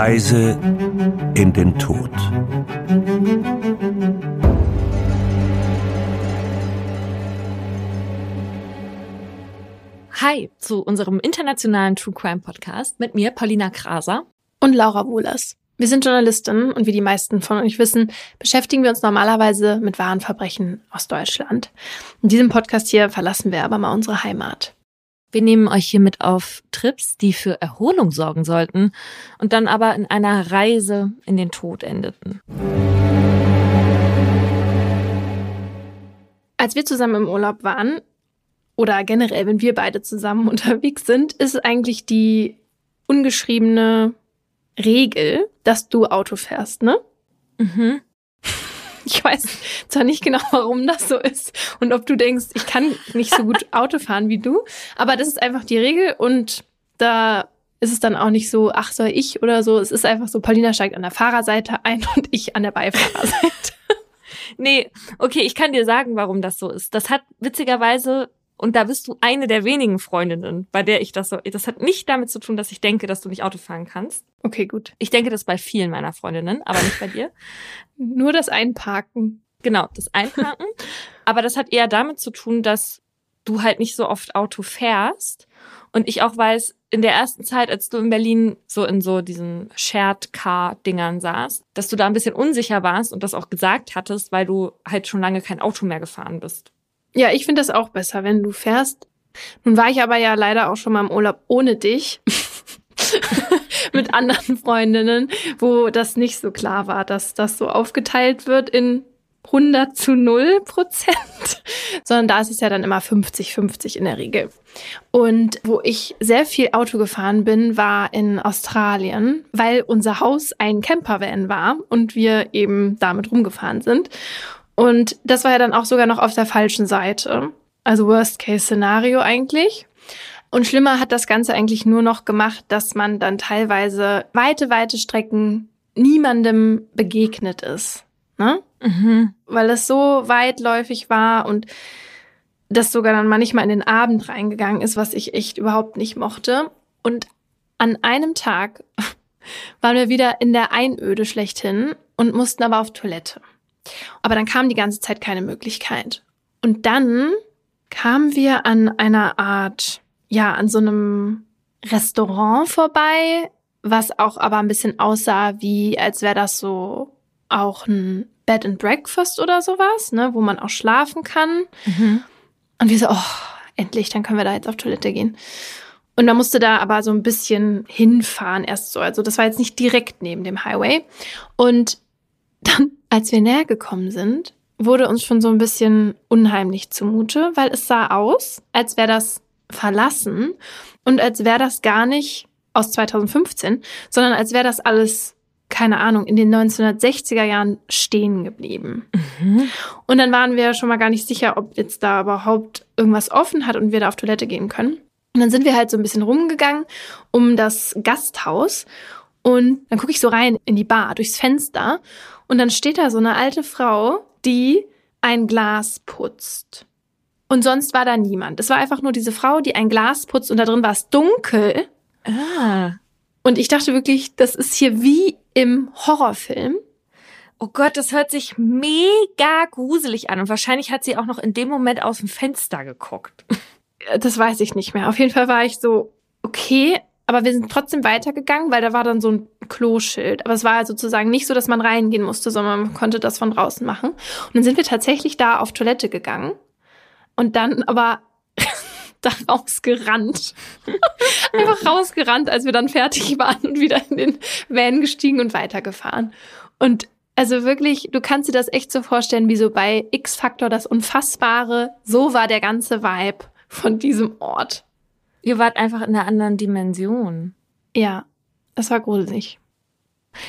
Reise in den Tod. Hi zu unserem internationalen True Crime Podcast mit mir, Paulina Kraser. Und Laura Wohlers. Wir sind Journalistinnen und wie die meisten von euch wissen, beschäftigen wir uns normalerweise mit wahren Verbrechen aus Deutschland. In diesem Podcast hier verlassen wir aber mal unsere Heimat. Wir nehmen euch hier mit auf Trips, die für Erholung sorgen sollten und dann aber in einer Reise in den Tod endeten. Als wir zusammen im Urlaub waren, oder generell, wenn wir beide zusammen unterwegs sind, ist eigentlich die ungeschriebene Regel, dass du Auto fährst, ne? Mhm. Ich weiß zwar nicht genau, warum das so ist und ob du denkst, ich kann nicht so gut Auto fahren wie du, aber das ist einfach die Regel und da ist es dann auch nicht so, ach, soll ich oder so. Es ist einfach so, Paulina steigt an der Fahrerseite ein und ich an der Beifahrerseite. nee, okay, ich kann dir sagen, warum das so ist. Das hat witzigerweise und da bist du eine der wenigen Freundinnen, bei der ich das so. Das hat nicht damit zu tun, dass ich denke, dass du nicht Auto fahren kannst. Okay, gut. Ich denke das bei vielen meiner Freundinnen, aber nicht bei dir. Nur das Einparken. Genau, das Einparken. aber das hat eher damit zu tun, dass du halt nicht so oft Auto fährst. Und ich auch weiß, in der ersten Zeit, als du in Berlin so in so diesen Shared Car Dingern saßt, dass du da ein bisschen unsicher warst und das auch gesagt hattest, weil du halt schon lange kein Auto mehr gefahren bist. Ja, ich finde das auch besser, wenn du fährst. Nun war ich aber ja leider auch schon mal im Urlaub ohne dich. mit anderen Freundinnen, wo das nicht so klar war, dass das so aufgeteilt wird in 100 zu 0 Prozent, sondern da ist es ja dann immer 50-50 in der Regel. Und wo ich sehr viel Auto gefahren bin, war in Australien, weil unser Haus ein Campervan war und wir eben damit rumgefahren sind. Und das war ja dann auch sogar noch auf der falschen Seite. Also Worst-Case-Szenario eigentlich. Und schlimmer hat das Ganze eigentlich nur noch gemacht, dass man dann teilweise weite, weite Strecken niemandem begegnet ist. Ne? Mhm. Weil es so weitläufig war und das sogar dann manchmal in den Abend reingegangen ist, was ich echt überhaupt nicht mochte. Und an einem Tag waren wir wieder in der Einöde schlechthin und mussten aber auf Toilette. Aber dann kam die ganze Zeit keine Möglichkeit. Und dann kamen wir an einer Art, ja, an so einem Restaurant vorbei, was auch aber ein bisschen aussah, wie als wäre das so auch ein Bed and Breakfast oder sowas, ne, wo man auch schlafen kann. Mhm. Und wir so, oh, endlich, dann können wir da jetzt auf Toilette gehen. Und man musste da aber so ein bisschen hinfahren erst so. Also das war jetzt nicht direkt neben dem Highway. Und dann, als wir näher gekommen sind, wurde uns schon so ein bisschen unheimlich zumute, weil es sah aus, als wäre das verlassen und als wäre das gar nicht aus 2015, sondern als wäre das alles, keine Ahnung, in den 1960er Jahren stehen geblieben. Mhm. Und dann waren wir schon mal gar nicht sicher, ob jetzt da überhaupt irgendwas offen hat und wir da auf Toilette gehen können. Und dann sind wir halt so ein bisschen rumgegangen um das Gasthaus und dann gucke ich so rein in die Bar durchs Fenster und dann steht da so eine alte Frau, die ein Glas putzt. Und sonst war da niemand. Es war einfach nur diese Frau, die ein Glas putzt und da drin war es dunkel. Ah. Und ich dachte wirklich, das ist hier wie im Horrorfilm. Oh Gott, das hört sich mega gruselig an. Und wahrscheinlich hat sie auch noch in dem Moment aus dem Fenster geguckt. Das weiß ich nicht mehr. Auf jeden Fall war ich so, okay, aber wir sind trotzdem weitergegangen, weil da war dann so ein Kloschild. Aber es war sozusagen nicht so, dass man reingehen musste, sondern man konnte das von draußen machen. Und dann sind wir tatsächlich da auf Toilette gegangen und dann aber da rausgerannt. Einfach rausgerannt, als wir dann fertig waren und wieder in den Van gestiegen und weitergefahren. Und also wirklich, du kannst dir das echt so vorstellen, wie so bei X-Factor das Unfassbare. So war der ganze Vibe von diesem Ort. Ihr wart einfach in einer anderen Dimension. Ja, das war gruselig.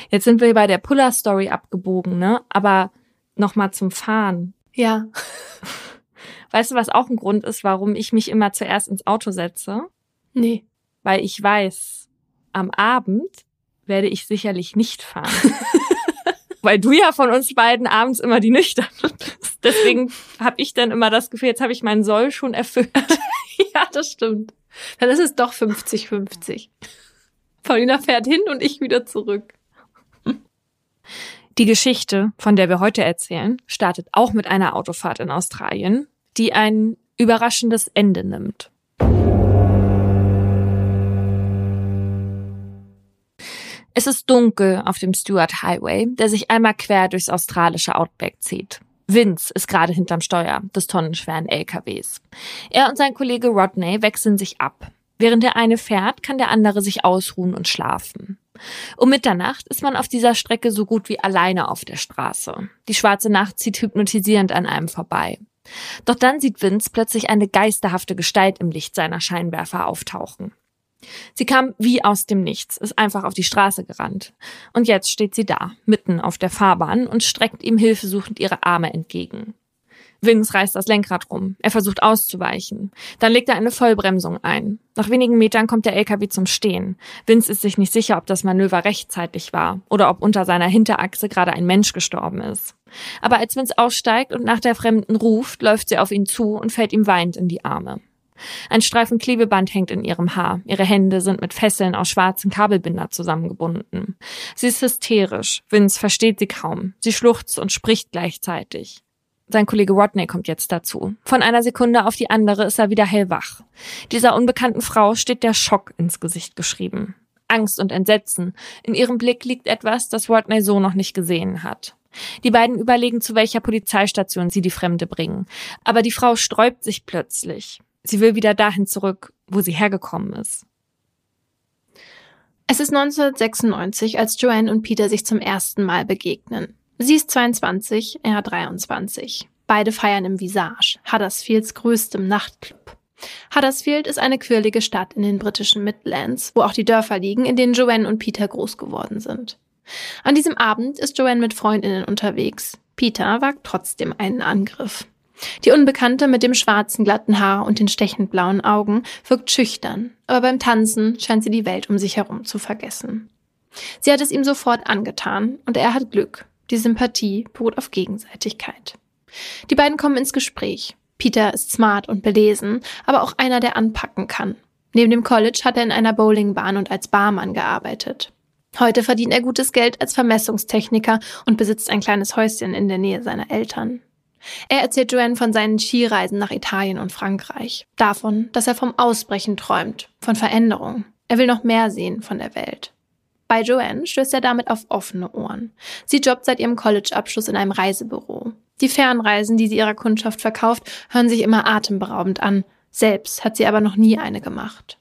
Jetzt sind wir bei der Puller-Story abgebogen, ne? Aber nochmal zum Fahren. Ja. Weißt du, was auch ein Grund ist, warum ich mich immer zuerst ins Auto setze? Nee. Weil ich weiß, am Abend werde ich sicherlich nicht fahren. Weil du ja von uns beiden abends immer die Nüchtern bist. Deswegen habe ich dann immer das Gefühl, jetzt habe ich meinen Soll schon erfüllt. ja, das stimmt. Dann ist es doch 50-50. Paulina fährt hin und ich wieder zurück. Die Geschichte, von der wir heute erzählen, startet auch mit einer Autofahrt in Australien, die ein überraschendes Ende nimmt. Es ist dunkel auf dem Stuart Highway, der sich einmal quer durchs australische Outback zieht. Vince ist gerade hinterm Steuer des tonnenschweren LKWs. Er und sein Kollege Rodney wechseln sich ab. Während der eine fährt, kann der andere sich ausruhen und schlafen. Um Mitternacht ist man auf dieser Strecke so gut wie alleine auf der Straße. Die schwarze Nacht zieht hypnotisierend an einem vorbei. Doch dann sieht Vince plötzlich eine geisterhafte Gestalt im Licht seiner Scheinwerfer auftauchen. Sie kam wie aus dem Nichts, ist einfach auf die Straße gerannt. Und jetzt steht sie da, mitten auf der Fahrbahn und streckt ihm hilfesuchend ihre Arme entgegen. Vince reißt das Lenkrad rum. Er versucht auszuweichen. Dann legt er eine Vollbremsung ein. Nach wenigen Metern kommt der LKW zum Stehen. Vince ist sich nicht sicher, ob das Manöver rechtzeitig war oder ob unter seiner Hinterachse gerade ein Mensch gestorben ist. Aber als Vince aussteigt und nach der Fremden ruft, läuft sie auf ihn zu und fällt ihm weinend in die Arme. Ein Streifen Klebeband hängt in ihrem Haar. Ihre Hände sind mit Fesseln aus schwarzen Kabelbinder zusammengebunden. Sie ist hysterisch. Vince versteht sie kaum. Sie schluchzt und spricht gleichzeitig. Sein Kollege Rodney kommt jetzt dazu. Von einer Sekunde auf die andere ist er wieder hellwach. Dieser unbekannten Frau steht der Schock ins Gesicht geschrieben. Angst und Entsetzen. In ihrem Blick liegt etwas, das Rodney so noch nicht gesehen hat. Die beiden überlegen, zu welcher Polizeistation sie die Fremde bringen. Aber die Frau sträubt sich plötzlich. Sie will wieder dahin zurück, wo sie hergekommen ist. Es ist 1996, als Joanne und Peter sich zum ersten Mal begegnen. Sie ist 22, er 23. Beide feiern im Visage, Huddersfields größtem Nachtclub. Huddersfield ist eine quirlige Stadt in den britischen Midlands, wo auch die Dörfer liegen, in denen Joanne und Peter groß geworden sind. An diesem Abend ist Joanne mit Freundinnen unterwegs. Peter wagt trotzdem einen Angriff. Die Unbekannte mit dem schwarzen glatten Haar und den stechend blauen Augen wirkt schüchtern, aber beim Tanzen scheint sie die Welt um sich herum zu vergessen. Sie hat es ihm sofort angetan und er hat Glück. Die Sympathie beruht auf Gegenseitigkeit. Die beiden kommen ins Gespräch. Peter ist smart und belesen, aber auch einer, der anpacken kann. Neben dem College hat er in einer Bowlingbahn und als Barmann gearbeitet. Heute verdient er gutes Geld als Vermessungstechniker und besitzt ein kleines Häuschen in der Nähe seiner Eltern. Er erzählt Joanne von seinen Skireisen nach Italien und Frankreich. Davon, dass er vom Ausbrechen träumt, von Veränderung. Er will noch mehr sehen von der Welt. Bei Joanne stößt er damit auf offene Ohren. Sie jobbt seit ihrem College-Abschluss in einem Reisebüro. Die Fernreisen, die sie ihrer Kundschaft verkauft, hören sich immer atemberaubend an. Selbst hat sie aber noch nie eine gemacht.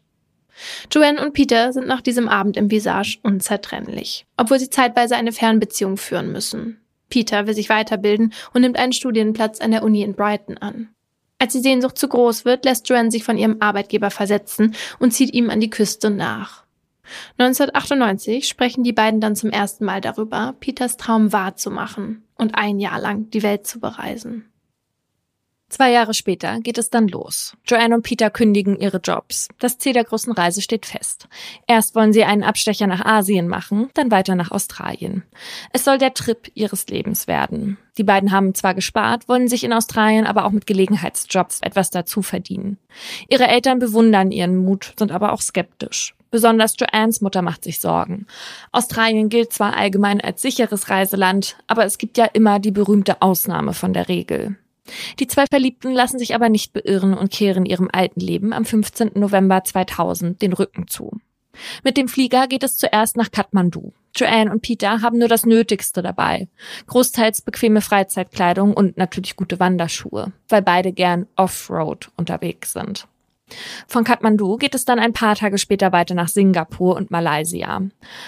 Joanne und Peter sind nach diesem Abend im Visage unzertrennlich, obwohl sie zeitweise eine Fernbeziehung führen müssen. Peter will sich weiterbilden und nimmt einen Studienplatz an der Uni in Brighton an. Als die Sehnsucht zu groß wird, lässt Joanne sich von ihrem Arbeitgeber versetzen und zieht ihm an die Küste nach. 1998 sprechen die beiden dann zum ersten Mal darüber, Peters Traum wahrzumachen und ein Jahr lang die Welt zu bereisen. Zwei Jahre später geht es dann los. Joanne und Peter kündigen ihre Jobs. Das Ziel der großen Reise steht fest. Erst wollen sie einen Abstecher nach Asien machen, dann weiter nach Australien. Es soll der Trip ihres Lebens werden. Die beiden haben zwar gespart, wollen sich in Australien aber auch mit Gelegenheitsjobs etwas dazu verdienen. Ihre Eltern bewundern ihren Mut, sind aber auch skeptisch. Besonders Joannes Mutter macht sich Sorgen. Australien gilt zwar allgemein als sicheres Reiseland, aber es gibt ja immer die berühmte Ausnahme von der Regel. Die zwei Verliebten lassen sich aber nicht beirren und kehren ihrem alten Leben am 15. November 2000 den Rücken zu. Mit dem Flieger geht es zuerst nach Kathmandu. Joanne und Peter haben nur das Nötigste dabei. Großteils bequeme Freizeitkleidung und natürlich gute Wanderschuhe, weil beide gern Offroad unterwegs sind. Von Kathmandu geht es dann ein paar Tage später weiter nach Singapur und Malaysia.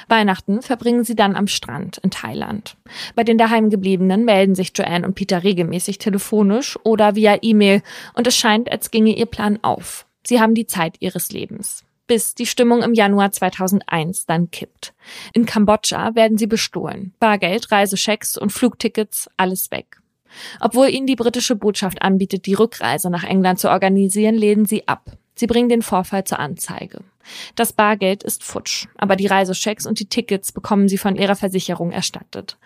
Weihnachten verbringen sie dann am Strand in Thailand. Bei den daheimgebliebenen melden sich Joanne und Peter regelmäßig telefonisch oder via E-Mail und es scheint, als ginge ihr Plan auf. Sie haben die Zeit ihres Lebens. Bis die Stimmung im Januar 2001 dann kippt. In Kambodscha werden sie bestohlen. Bargeld, Reisechecks und Flugtickets, alles weg. Obwohl ihnen die britische Botschaft anbietet, die Rückreise nach England zu organisieren, lehnen sie ab. Sie bringen den Vorfall zur Anzeige. Das Bargeld ist futsch, aber die Reisechecks und die Tickets bekommen sie von ihrer Versicherung erstattet.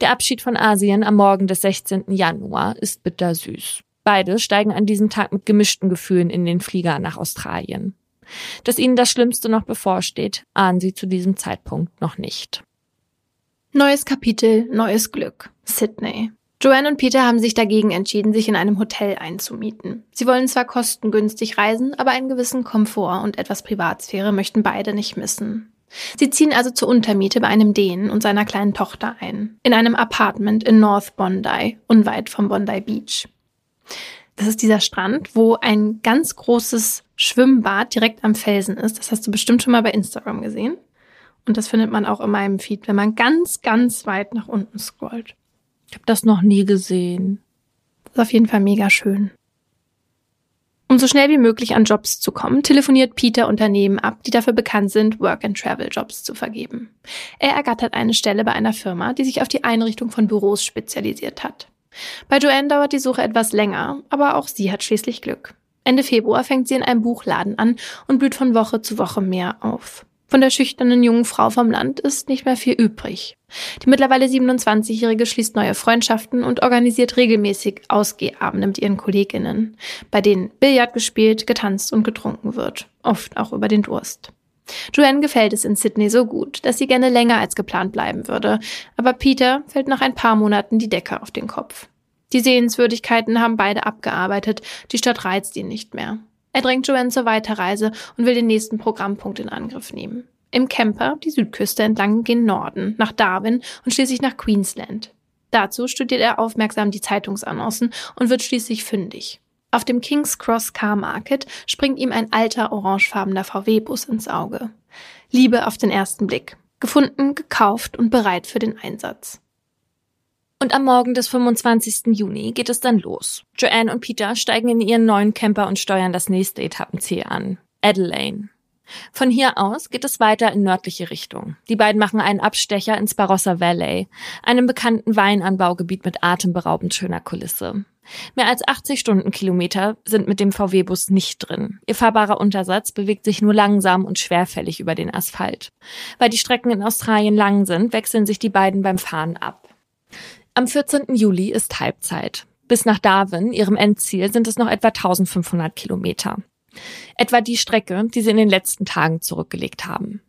Der Abschied von Asien am Morgen des 16. Januar ist bittersüß. Beide steigen an diesem Tag mit gemischten Gefühlen in den Flieger nach Australien. Dass ihnen das Schlimmste noch bevorsteht, ahnen sie zu diesem Zeitpunkt noch nicht. Neues Kapitel, neues Glück. Sydney. Joanne und Peter haben sich dagegen entschieden, sich in einem Hotel einzumieten. Sie wollen zwar kostengünstig reisen, aber einen gewissen Komfort und etwas Privatsphäre möchten beide nicht missen. Sie ziehen also zur Untermiete bei einem Dänen und seiner kleinen Tochter ein, in einem Apartment in North Bondi, unweit vom Bondi Beach. Das ist dieser Strand, wo ein ganz großes Schwimmbad direkt am Felsen ist. Das hast du bestimmt schon mal bei Instagram gesehen. Und das findet man auch in meinem Feed, wenn man ganz, ganz weit nach unten scrollt. Ich habe das noch nie gesehen. Das ist auf jeden Fall mega schön. Um so schnell wie möglich an Jobs zu kommen, telefoniert Peter Unternehmen ab, die dafür bekannt sind, Work-and-Travel-Jobs zu vergeben. Er ergattert eine Stelle bei einer Firma, die sich auf die Einrichtung von Büros spezialisiert hat. Bei Joanne dauert die Suche etwas länger, aber auch sie hat schließlich Glück. Ende Februar fängt sie in einem Buchladen an und blüht von Woche zu Woche mehr auf. Von der schüchternen jungen Frau vom Land ist nicht mehr viel übrig. Die mittlerweile 27-Jährige schließt neue Freundschaften und organisiert regelmäßig Ausgehabende mit ihren Kolleginnen, bei denen Billard gespielt, getanzt und getrunken wird, oft auch über den Durst. Joanne gefällt es in Sydney so gut, dass sie gerne länger als geplant bleiben würde, aber Peter fällt nach ein paar Monaten die Decke auf den Kopf. Die Sehenswürdigkeiten haben beide abgearbeitet, die Stadt reizt ihn nicht mehr. Er drängt Joanne zur Weiterreise und will den nächsten Programmpunkt in Angriff nehmen. Im Camper die Südküste entlang gen Norden, nach Darwin und schließlich nach Queensland. Dazu studiert er aufmerksam die Zeitungsannoncen und wird schließlich fündig. Auf dem King's Cross Car Market springt ihm ein alter orangefarbener VW-Bus ins Auge. Liebe auf den ersten Blick. Gefunden, gekauft und bereit für den Einsatz. Und am Morgen des 25. Juni geht es dann los. Joanne und Peter steigen in ihren neuen Camper und steuern das nächste Etappenziel an. Adelaide. Von hier aus geht es weiter in nördliche Richtung. Die beiden machen einen Abstecher ins Barossa Valley, einem bekannten Weinanbaugebiet mit atemberaubend schöner Kulisse. Mehr als 80 Stundenkilometer sind mit dem VW-Bus nicht drin. Ihr fahrbarer Untersatz bewegt sich nur langsam und schwerfällig über den Asphalt. Weil die Strecken in Australien lang sind, wechseln sich die beiden beim Fahren ab. Am 14. Juli ist Halbzeit. Bis nach Darwin, ihrem Endziel, sind es noch etwa 1500 Kilometer. Etwa die Strecke, die sie in den letzten Tagen zurückgelegt haben.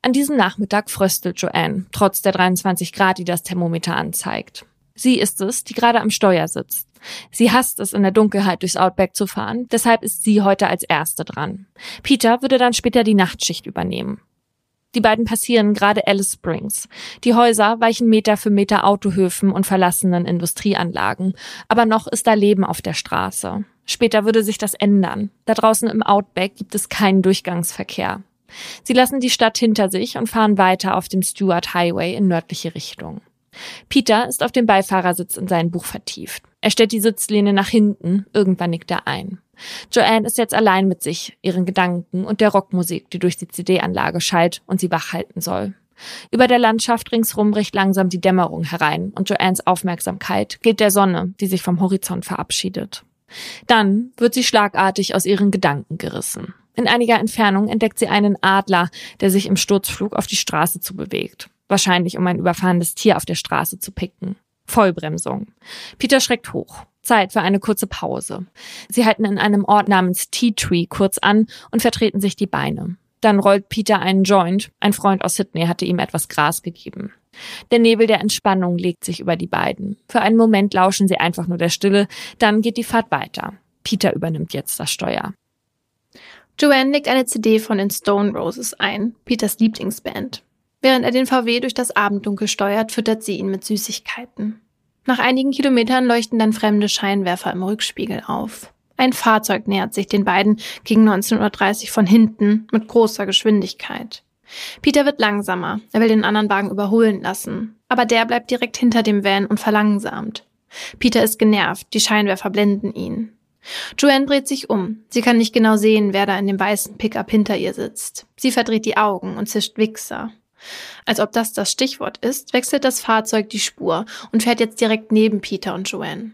An diesem Nachmittag fröstelt Joanne, trotz der 23 Grad, die das Thermometer anzeigt. Sie ist es, die gerade am Steuer sitzt. Sie hasst es, in der Dunkelheit durchs Outback zu fahren, deshalb ist sie heute als Erste dran. Peter würde dann später die Nachtschicht übernehmen. Die beiden passieren gerade Alice Springs. Die Häuser weichen Meter für Meter Autohöfen und verlassenen Industrieanlagen. Aber noch ist da Leben auf der Straße. Später würde sich das ändern. Da draußen im Outback gibt es keinen Durchgangsverkehr. Sie lassen die Stadt hinter sich und fahren weiter auf dem Stewart Highway in nördliche Richtung. Peter ist auf dem Beifahrersitz in sein Buch vertieft. Er stellt die Sitzlehne nach hinten, irgendwann nickt er ein. Joanne ist jetzt allein mit sich, ihren Gedanken und der Rockmusik, die durch die CD-Anlage schallt und sie wach halten soll. Über der Landschaft ringsrum bricht langsam die Dämmerung herein und Joannes Aufmerksamkeit gilt der Sonne, die sich vom Horizont verabschiedet. Dann wird sie schlagartig aus ihren Gedanken gerissen. In einiger Entfernung entdeckt sie einen Adler, der sich im Sturzflug auf die Straße zu bewegt. Wahrscheinlich, um ein überfahrenes Tier auf der Straße zu picken. Vollbremsung. Peter schreckt hoch. Zeit für eine kurze Pause. Sie halten in einem Ort namens Tea Tree kurz an und vertreten sich die Beine. Dann rollt Peter einen Joint. Ein Freund aus Sydney hatte ihm etwas Gras gegeben. Der Nebel der Entspannung legt sich über die beiden. Für einen Moment lauschen sie einfach nur der Stille, dann geht die Fahrt weiter. Peter übernimmt jetzt das Steuer. Joanne legt eine CD von den Stone Roses ein, Peters Lieblingsband. Während er den VW durch das Abenddunkel steuert, füttert sie ihn mit Süßigkeiten. Nach einigen Kilometern leuchten dann fremde Scheinwerfer im Rückspiegel auf. Ein Fahrzeug nähert sich den beiden gegen 19.30 Uhr von hinten mit großer Geschwindigkeit. Peter wird langsamer. Er will den anderen Wagen überholen lassen. Aber der bleibt direkt hinter dem Van und verlangsamt. Peter ist genervt. Die Scheinwerfer blenden ihn. Joanne dreht sich um. Sie kann nicht genau sehen, wer da in dem weißen Pickup hinter ihr sitzt. Sie verdreht die Augen und zischt Wichser. Als ob das das Stichwort ist, wechselt das Fahrzeug die Spur und fährt jetzt direkt neben Peter und Joanne.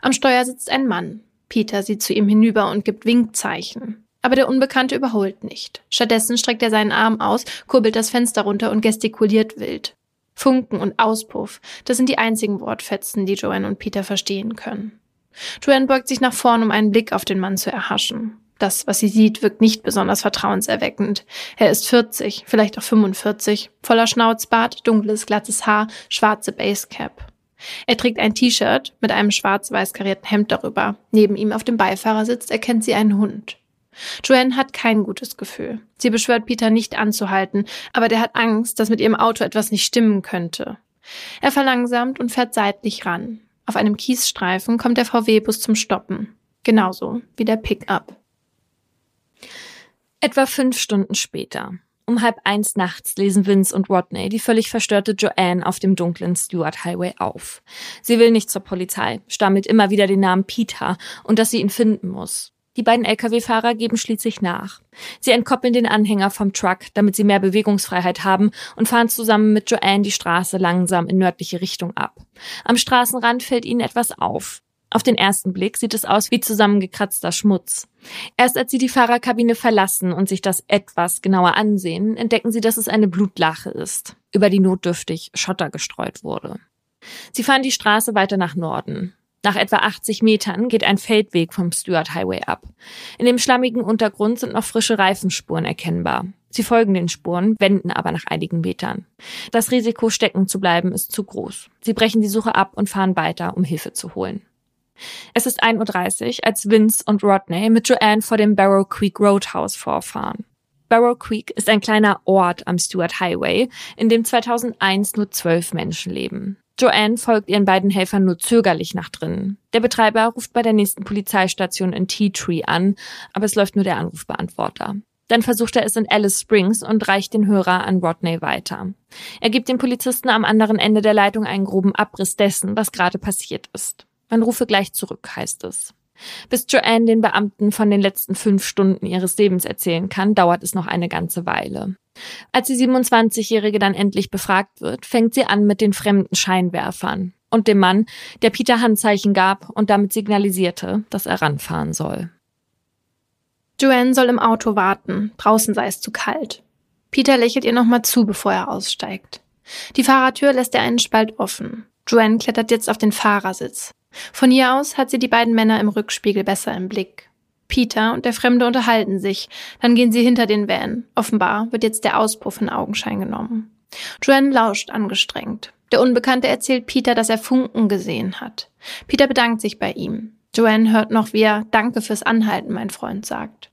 Am Steuer sitzt ein Mann. Peter sieht zu ihm hinüber und gibt Winkzeichen. Aber der Unbekannte überholt nicht. Stattdessen streckt er seinen Arm aus, kurbelt das Fenster runter und gestikuliert wild. Funken und Auspuff, das sind die einzigen Wortfetzen, die Joanne und Peter verstehen können. Joanne beugt sich nach vorn, um einen Blick auf den Mann zu erhaschen. Das, was sie sieht, wirkt nicht besonders vertrauenserweckend. Er ist 40, vielleicht auch 45, voller Schnauzbart, dunkles, glattes Haar, schwarze Basecap. Er trägt ein T-Shirt mit einem schwarz-weiß karierten Hemd darüber. Neben ihm auf dem Beifahrersitz erkennt sie einen Hund. Joanne hat kein gutes Gefühl. Sie beschwört Peter nicht anzuhalten, aber der hat Angst, dass mit ihrem Auto etwas nicht stimmen könnte. Er verlangsamt und fährt seitlich ran. Auf einem Kiesstreifen kommt der VW-Bus zum Stoppen. Genauso wie der Pickup. Etwa fünf Stunden später. Um halb eins nachts lesen Vince und Rodney die völlig verstörte Joanne auf dem dunklen Stewart Highway auf. Sie will nicht zur Polizei, stammelt immer wieder den Namen Peter und dass sie ihn finden muss. Die beiden Lkw-Fahrer geben schließlich nach. Sie entkoppeln den Anhänger vom Truck, damit sie mehr Bewegungsfreiheit haben und fahren zusammen mit Joanne die Straße langsam in nördliche Richtung ab. Am Straßenrand fällt ihnen etwas auf. Auf den ersten Blick sieht es aus wie zusammengekratzter Schmutz. Erst als sie die Fahrerkabine verlassen und sich das etwas genauer ansehen, entdecken sie, dass es eine Blutlache ist, über die notdürftig Schotter gestreut wurde. Sie fahren die Straße weiter nach Norden. Nach etwa 80 Metern geht ein Feldweg vom Stuart Highway ab. In dem schlammigen Untergrund sind noch frische Reifenspuren erkennbar. Sie folgen den Spuren, wenden aber nach einigen Metern. Das Risiko, stecken zu bleiben, ist zu groß. Sie brechen die Suche ab und fahren weiter, um Hilfe zu holen. Es ist 1.30 Uhr, als Vince und Rodney mit Joanne vor dem Barrow Creek Roadhouse vorfahren. Barrow Creek ist ein kleiner Ort am Stuart Highway, in dem 2001 nur zwölf Menschen leben. Joanne folgt ihren beiden Helfern nur zögerlich nach drinnen. Der Betreiber ruft bei der nächsten Polizeistation in Tea Tree an, aber es läuft nur der Anrufbeantworter. Dann versucht er es in Alice Springs und reicht den Hörer an Rodney weiter. Er gibt dem Polizisten am anderen Ende der Leitung einen groben Abriss dessen, was gerade passiert ist. Man rufe gleich zurück, heißt es. Bis Joanne den Beamten von den letzten fünf Stunden ihres Lebens erzählen kann, dauert es noch eine ganze Weile. Als die 27-Jährige dann endlich befragt wird, fängt sie an mit den fremden Scheinwerfern und dem Mann, der Peter Handzeichen gab und damit signalisierte, dass er ranfahren soll. Joanne soll im Auto warten, draußen sei es zu kalt. Peter lächelt ihr nochmal zu, bevor er aussteigt. Die Fahrertür lässt er einen Spalt offen. Joanne klettert jetzt auf den Fahrersitz. Von hier aus hat sie die beiden Männer im Rückspiegel besser im Blick. Peter und der Fremde unterhalten sich, dann gehen sie hinter den Van. Offenbar wird jetzt der Auspuff in Augenschein genommen. Joanne lauscht angestrengt. Der Unbekannte erzählt Peter, dass er Funken gesehen hat. Peter bedankt sich bei ihm. Joanne hört noch, wie er Danke fürs Anhalten, mein Freund, sagt.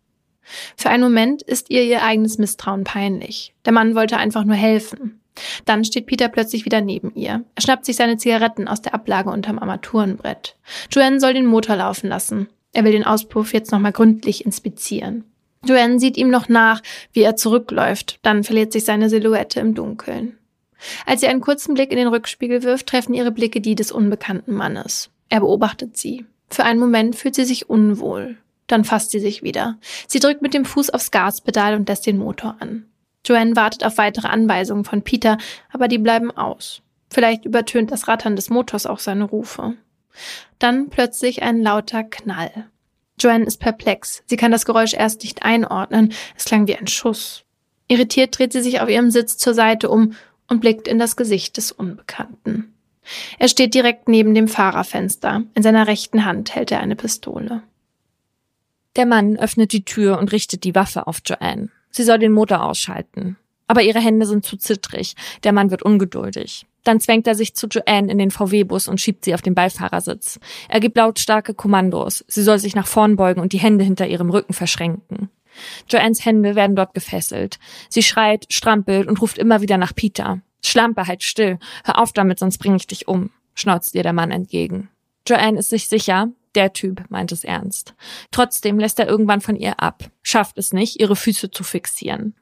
Für einen Moment ist ihr ihr eigenes Misstrauen peinlich. Der Mann wollte einfach nur helfen. Dann steht Peter plötzlich wieder neben ihr. Er schnappt sich seine Zigaretten aus der Ablage unterm Armaturenbrett. Joanne soll den Motor laufen lassen. Er will den Auspuff jetzt nochmal gründlich inspizieren. Joanne sieht ihm noch nach, wie er zurückläuft. Dann verliert sich seine Silhouette im Dunkeln. Als sie einen kurzen Blick in den Rückspiegel wirft, treffen ihre Blicke die des unbekannten Mannes. Er beobachtet sie. Für einen Moment fühlt sie sich unwohl. Dann fasst sie sich wieder. Sie drückt mit dem Fuß aufs Gaspedal und lässt den Motor an. Joanne wartet auf weitere Anweisungen von Peter, aber die bleiben aus. Vielleicht übertönt das Rattern des Motors auch seine Rufe. Dann plötzlich ein lauter Knall. Joanne ist perplex. Sie kann das Geräusch erst nicht einordnen. Es klang wie ein Schuss. Irritiert dreht sie sich auf ihrem Sitz zur Seite um und blickt in das Gesicht des Unbekannten. Er steht direkt neben dem Fahrerfenster. In seiner rechten Hand hält er eine Pistole. Der Mann öffnet die Tür und richtet die Waffe auf Joanne. Sie soll den Motor ausschalten. Aber ihre Hände sind zu zittrig. Der Mann wird ungeduldig. Dann zwängt er sich zu Joanne in den VW-Bus und schiebt sie auf den Beifahrersitz. Er gibt lautstarke Kommandos. Sie soll sich nach vorn beugen und die Hände hinter ihrem Rücken verschränken. Joannes Hände werden dort gefesselt. Sie schreit, strampelt und ruft immer wieder nach Peter. Schlampe, halt still. Hör auf damit, sonst bringe ich dich um, schnauzt ihr der Mann entgegen. Joanne ist sich sicher, der Typ meint es ernst. Trotzdem lässt er irgendwann von ihr ab, schafft es nicht, ihre Füße zu fixieren.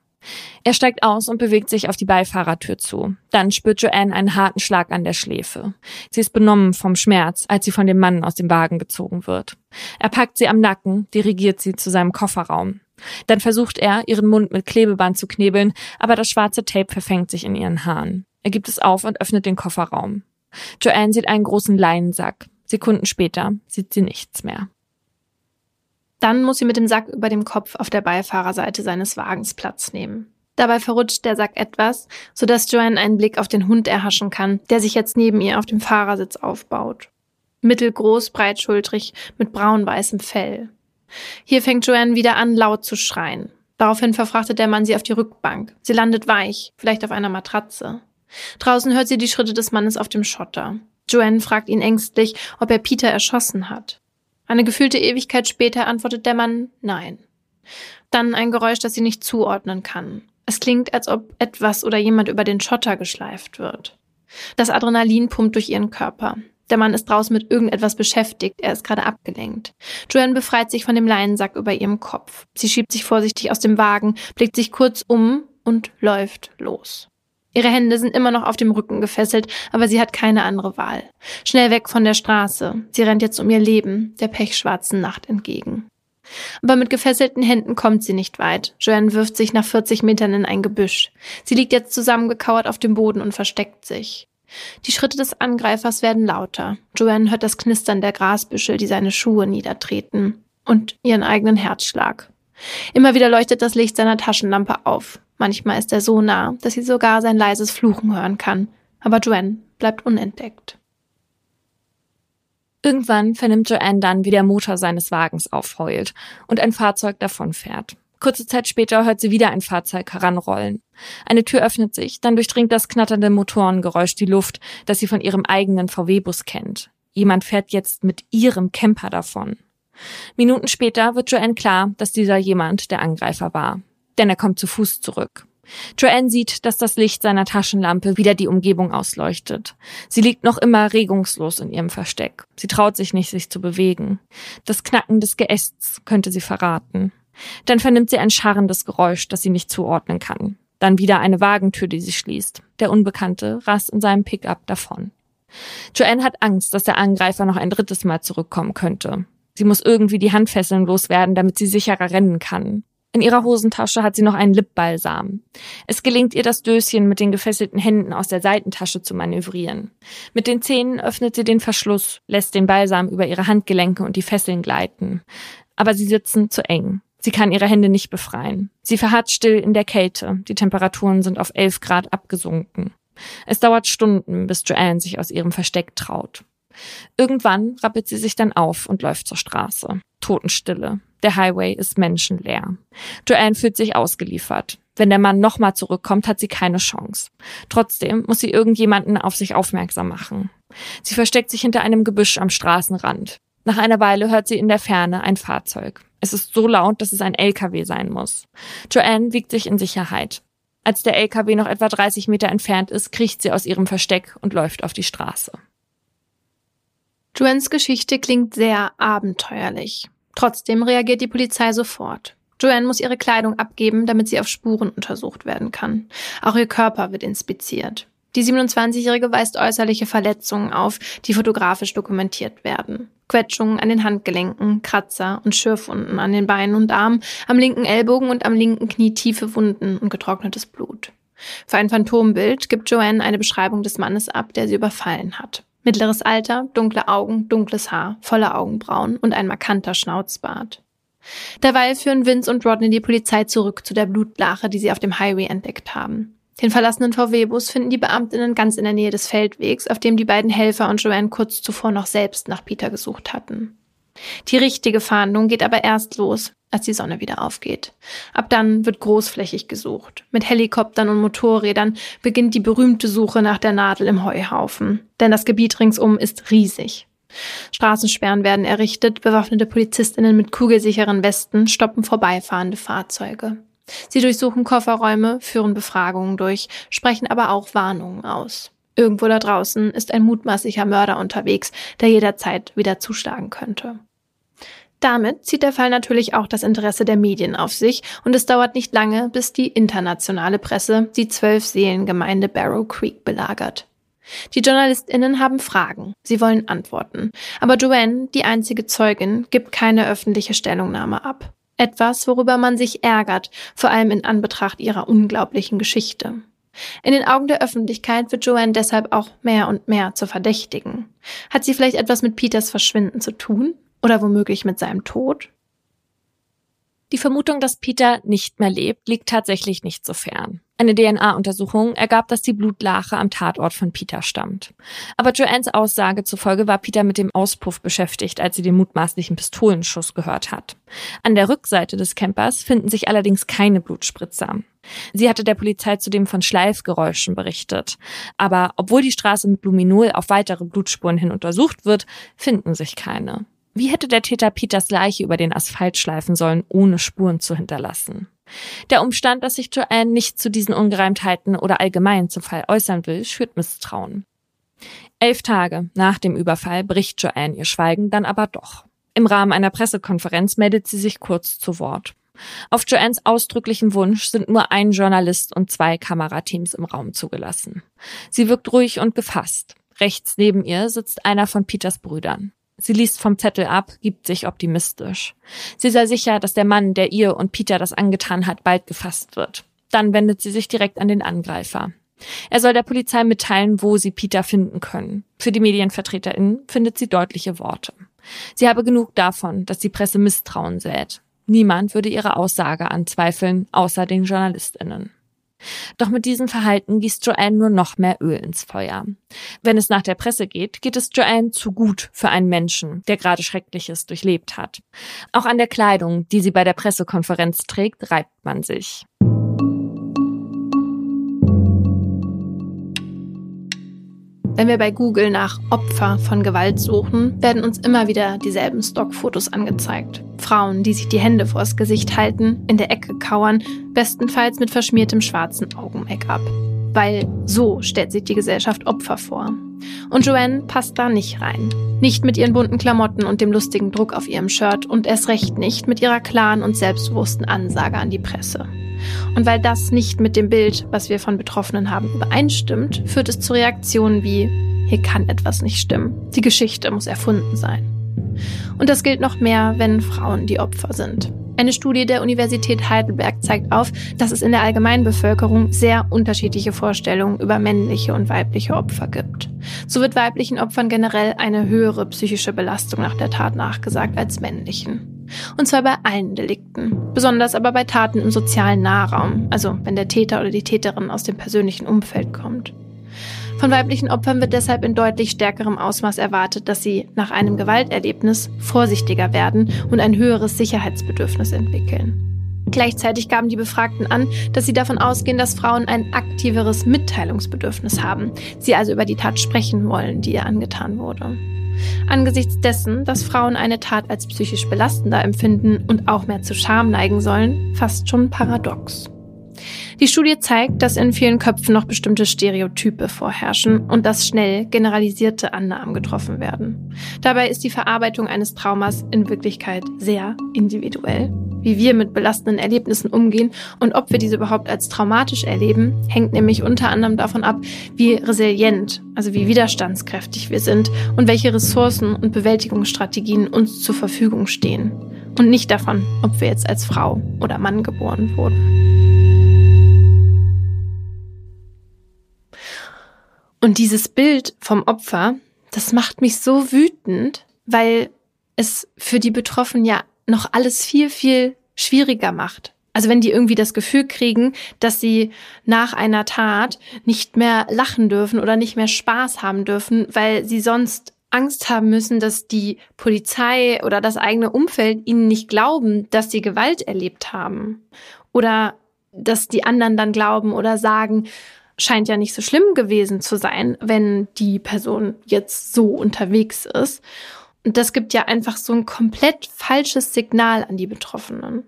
Er steigt aus und bewegt sich auf die Beifahrertür zu. Dann spürt Joanne einen harten Schlag an der Schläfe. Sie ist benommen vom Schmerz, als sie von dem Mann aus dem Wagen gezogen wird. Er packt sie am Nacken, dirigiert sie zu seinem Kofferraum. Dann versucht er, ihren Mund mit Klebeband zu knebeln, aber das schwarze Tape verfängt sich in ihren Haaren. Er gibt es auf und öffnet den Kofferraum. Joanne sieht einen großen Leinensack. Sekunden später sieht sie nichts mehr. Dann muss sie mit dem Sack über dem Kopf auf der Beifahrerseite seines Wagens Platz nehmen. Dabei verrutscht der Sack etwas, sodass Joanne einen Blick auf den Hund erhaschen kann, der sich jetzt neben ihr auf dem Fahrersitz aufbaut. Mittelgroß, breitschultrig, mit braun-weißem Fell. Hier fängt Joanne wieder an, laut zu schreien. Daraufhin verfrachtet der Mann sie auf die Rückbank. Sie landet weich, vielleicht auf einer Matratze. Draußen hört sie die Schritte des Mannes auf dem Schotter. Joanne fragt ihn ängstlich, ob er Peter erschossen hat. Eine gefühlte Ewigkeit später antwortet der Mann Nein. Dann ein Geräusch, das sie nicht zuordnen kann. Es klingt, als ob etwas oder jemand über den Schotter geschleift wird. Das Adrenalin pumpt durch ihren Körper. Der Mann ist draußen mit irgendetwas beschäftigt, er ist gerade abgelenkt. Joanne befreit sich von dem Leinensack über ihrem Kopf. Sie schiebt sich vorsichtig aus dem Wagen, blickt sich kurz um und läuft los. Ihre Hände sind immer noch auf dem Rücken gefesselt, aber sie hat keine andere Wahl. Schnell weg von der Straße. Sie rennt jetzt um ihr Leben, der pechschwarzen Nacht entgegen. Aber mit gefesselten Händen kommt sie nicht weit. Joanne wirft sich nach 40 Metern in ein Gebüsch. Sie liegt jetzt zusammengekauert auf dem Boden und versteckt sich. Die Schritte des Angreifers werden lauter. Joanne hört das Knistern der Grasbüschel, die seine Schuhe niedertreten. Und ihren eigenen Herzschlag. Immer wieder leuchtet das Licht seiner Taschenlampe auf. Manchmal ist er so nah, dass sie sogar sein leises Fluchen hören kann. Aber Joanne bleibt unentdeckt. Irgendwann vernimmt Joanne dann, wie der Motor seines Wagens aufheult und ein Fahrzeug davonfährt. Kurze Zeit später hört sie wieder ein Fahrzeug heranrollen. Eine Tür öffnet sich, dann durchdringt das knatternde Motorengeräusch die Luft, das sie von ihrem eigenen VW-Bus kennt. Jemand fährt jetzt mit ihrem Camper davon. Minuten später wird Joanne klar, dass dieser jemand der Angreifer war. Denn er kommt zu Fuß zurück. Joanne sieht, dass das Licht seiner Taschenlampe wieder die Umgebung ausleuchtet. Sie liegt noch immer regungslos in ihrem Versteck. Sie traut sich nicht, sich zu bewegen. Das Knacken des Geästs könnte sie verraten. Dann vernimmt sie ein scharrendes Geräusch, das sie nicht zuordnen kann. Dann wieder eine Wagentür, die sie schließt. Der Unbekannte rast in seinem Pickup davon. Joanne hat Angst, dass der Angreifer noch ein drittes Mal zurückkommen könnte. Sie muss irgendwie die Handfesseln loswerden, damit sie sicherer rennen kann. In ihrer Hosentasche hat sie noch einen Lipbalsam. Es gelingt ihr, das Döschen mit den gefesselten Händen aus der Seitentasche zu manövrieren. Mit den Zähnen öffnet sie den Verschluss, lässt den Balsam über ihre Handgelenke und die Fesseln gleiten. Aber sie sitzen zu eng. Sie kann ihre Hände nicht befreien. Sie verharrt still in der Kälte. Die Temperaturen sind auf elf Grad abgesunken. Es dauert Stunden, bis Joanne sich aus ihrem Versteck traut. Irgendwann rappelt sie sich dann auf und läuft zur Straße. Totenstille. Der Highway ist menschenleer. Joanne fühlt sich ausgeliefert. Wenn der Mann nochmal zurückkommt, hat sie keine Chance. Trotzdem muss sie irgendjemanden auf sich aufmerksam machen. Sie versteckt sich hinter einem Gebüsch am Straßenrand. Nach einer Weile hört sie in der Ferne ein Fahrzeug. Es ist so laut, dass es ein LKW sein muss. Joanne wiegt sich in Sicherheit. Als der LKW noch etwa 30 Meter entfernt ist, kriecht sie aus ihrem Versteck und läuft auf die Straße. Joannes Geschichte klingt sehr abenteuerlich. Trotzdem reagiert die Polizei sofort. Joanne muss ihre Kleidung abgeben, damit sie auf Spuren untersucht werden kann. Auch ihr Körper wird inspiziert. Die 27-Jährige weist äußerliche Verletzungen auf, die fotografisch dokumentiert werden. Quetschungen an den Handgelenken, Kratzer und Schürfwunden an den Beinen und Armen, am linken Ellbogen und am linken Knie tiefe Wunden und getrocknetes Blut. Für ein Phantombild gibt Joanne eine Beschreibung des Mannes ab, der sie überfallen hat. Mittleres Alter, dunkle Augen, dunkles Haar, volle Augenbrauen und ein markanter Schnauzbart. Derweil führen Vince und Rodney die Polizei zurück zu der Blutlache, die sie auf dem Highway entdeckt haben. Den verlassenen VW-Bus finden die Beamtinnen ganz in der Nähe des Feldwegs, auf dem die beiden Helfer und Joanne kurz zuvor noch selbst nach Peter gesucht hatten. Die richtige Fahndung geht aber erst los, als die Sonne wieder aufgeht. Ab dann wird großflächig gesucht. Mit Helikoptern und Motorrädern beginnt die berühmte Suche nach der Nadel im Heuhaufen. Denn das Gebiet ringsum ist riesig. Straßensperren werden errichtet, bewaffnete Polizistinnen mit kugelsicheren Westen stoppen vorbeifahrende Fahrzeuge. Sie durchsuchen Kofferräume, führen Befragungen durch, sprechen aber auch Warnungen aus. Irgendwo da draußen ist ein mutmaßlicher Mörder unterwegs, der jederzeit wieder zuschlagen könnte. Damit zieht der Fall natürlich auch das Interesse der Medien auf sich und es dauert nicht lange, bis die internationale Presse die Zwölf-Seelen-Gemeinde Barrow Creek belagert. Die JournalistInnen haben Fragen. Sie wollen Antworten. Aber Joanne, die einzige Zeugin, gibt keine öffentliche Stellungnahme ab. Etwas, worüber man sich ärgert, vor allem in Anbetracht ihrer unglaublichen Geschichte. In den Augen der Öffentlichkeit wird Joanne deshalb auch mehr und mehr zur Verdächtigen. Hat sie vielleicht etwas mit Peters Verschwinden zu tun? Oder womöglich mit seinem Tod? Die Vermutung, dass Peter nicht mehr lebt, liegt tatsächlich nicht so fern. Eine DNA-Untersuchung ergab, dass die Blutlache am Tatort von Peter stammt. Aber Joannes Aussage zufolge war Peter mit dem Auspuff beschäftigt, als sie den mutmaßlichen Pistolenschuss gehört hat. An der Rückseite des Campers finden sich allerdings keine Blutspritzer. Sie hatte der Polizei zudem von Schleifgeräuschen berichtet. Aber obwohl die Straße mit Luminol auf weitere Blutspuren hin untersucht wird, finden sich keine. Wie hätte der Täter Peters Leiche über den Asphalt schleifen sollen, ohne Spuren zu hinterlassen? Der Umstand, dass sich Joanne nicht zu diesen Ungereimtheiten oder allgemein zum Fall äußern will, schürt Misstrauen. Elf Tage nach dem Überfall bricht Joanne ihr Schweigen dann aber doch. Im Rahmen einer Pressekonferenz meldet sie sich kurz zu Wort. Auf Joannes ausdrücklichen Wunsch sind nur ein Journalist und zwei Kamerateams im Raum zugelassen. Sie wirkt ruhig und gefasst. Rechts neben ihr sitzt einer von Peters Brüdern. Sie liest vom Zettel ab, gibt sich optimistisch. Sie sei sicher, dass der Mann, der ihr und Peter das angetan hat, bald gefasst wird. Dann wendet sie sich direkt an den Angreifer. Er soll der Polizei mitteilen, wo sie Peter finden können. Für die MedienvertreterInnen findet sie deutliche Worte. Sie habe genug davon, dass die Presse Misstrauen sät. Niemand würde ihre Aussage anzweifeln, außer den JournalistInnen. Doch mit diesem Verhalten gießt Joanne nur noch mehr Öl ins Feuer. Wenn es nach der Presse geht, geht es Joanne zu gut für einen Menschen, der gerade Schreckliches durchlebt hat. Auch an der Kleidung, die sie bei der Pressekonferenz trägt, reibt man sich. Wenn wir bei Google nach Opfer von Gewalt suchen, werden uns immer wieder dieselben Stockfotos angezeigt. Frauen, die sich die Hände vors Gesicht halten, in der Ecke kauern, bestenfalls mit verschmiertem schwarzen Augen-Make-up. Weil so stellt sich die Gesellschaft Opfer vor. Und Joanne passt da nicht rein. Nicht mit ihren bunten Klamotten und dem lustigen Druck auf ihrem Shirt und erst recht nicht mit ihrer klaren und selbstbewussten Ansage an die Presse. Und weil das nicht mit dem Bild, was wir von Betroffenen haben, übereinstimmt, führt es zu Reaktionen wie, hier kann etwas nicht stimmen, die Geschichte muss erfunden sein. Und das gilt noch mehr, wenn Frauen die Opfer sind. Eine Studie der Universität Heidelberg zeigt auf, dass es in der Allgemeinbevölkerung sehr unterschiedliche Vorstellungen über männliche und weibliche Opfer gibt. So wird weiblichen Opfern generell eine höhere psychische Belastung nach der Tat nachgesagt als männlichen. Und zwar bei allen Delikten. Besonders aber bei Taten im sozialen Nahraum, also wenn der Täter oder die Täterin aus dem persönlichen Umfeld kommt. Von weiblichen Opfern wird deshalb in deutlich stärkerem Ausmaß erwartet, dass sie nach einem Gewalterlebnis vorsichtiger werden und ein höheres Sicherheitsbedürfnis entwickeln. Gleichzeitig gaben die Befragten an, dass sie davon ausgehen, dass Frauen ein aktiveres Mitteilungsbedürfnis haben, sie also über die Tat sprechen wollen, die ihr angetan wurde. Angesichts dessen, dass Frauen eine Tat als psychisch belastender empfinden und auch mehr zu Scham neigen sollen, fast schon paradox. Die Studie zeigt, dass in vielen Köpfen noch bestimmte Stereotype vorherrschen und dass schnell generalisierte Annahmen getroffen werden. Dabei ist die Verarbeitung eines Traumas in Wirklichkeit sehr individuell. Wie wir mit belastenden Erlebnissen umgehen und ob wir diese überhaupt als traumatisch erleben, hängt nämlich unter anderem davon ab, wie resilient, also wie widerstandskräftig wir sind und welche Ressourcen und Bewältigungsstrategien uns zur Verfügung stehen. Und nicht davon, ob wir jetzt als Frau oder Mann geboren wurden. Und dieses Bild vom Opfer, das macht mich so wütend, weil es für die Betroffenen ja noch alles viel, viel schwieriger macht. Also wenn die irgendwie das Gefühl kriegen, dass sie nach einer Tat nicht mehr lachen dürfen oder nicht mehr Spaß haben dürfen, weil sie sonst Angst haben müssen, dass die Polizei oder das eigene Umfeld ihnen nicht glauben, dass sie Gewalt erlebt haben. Oder dass die anderen dann glauben oder sagen, scheint ja nicht so schlimm gewesen zu sein, wenn die Person jetzt so unterwegs ist. Und das gibt ja einfach so ein komplett falsches Signal an die Betroffenen.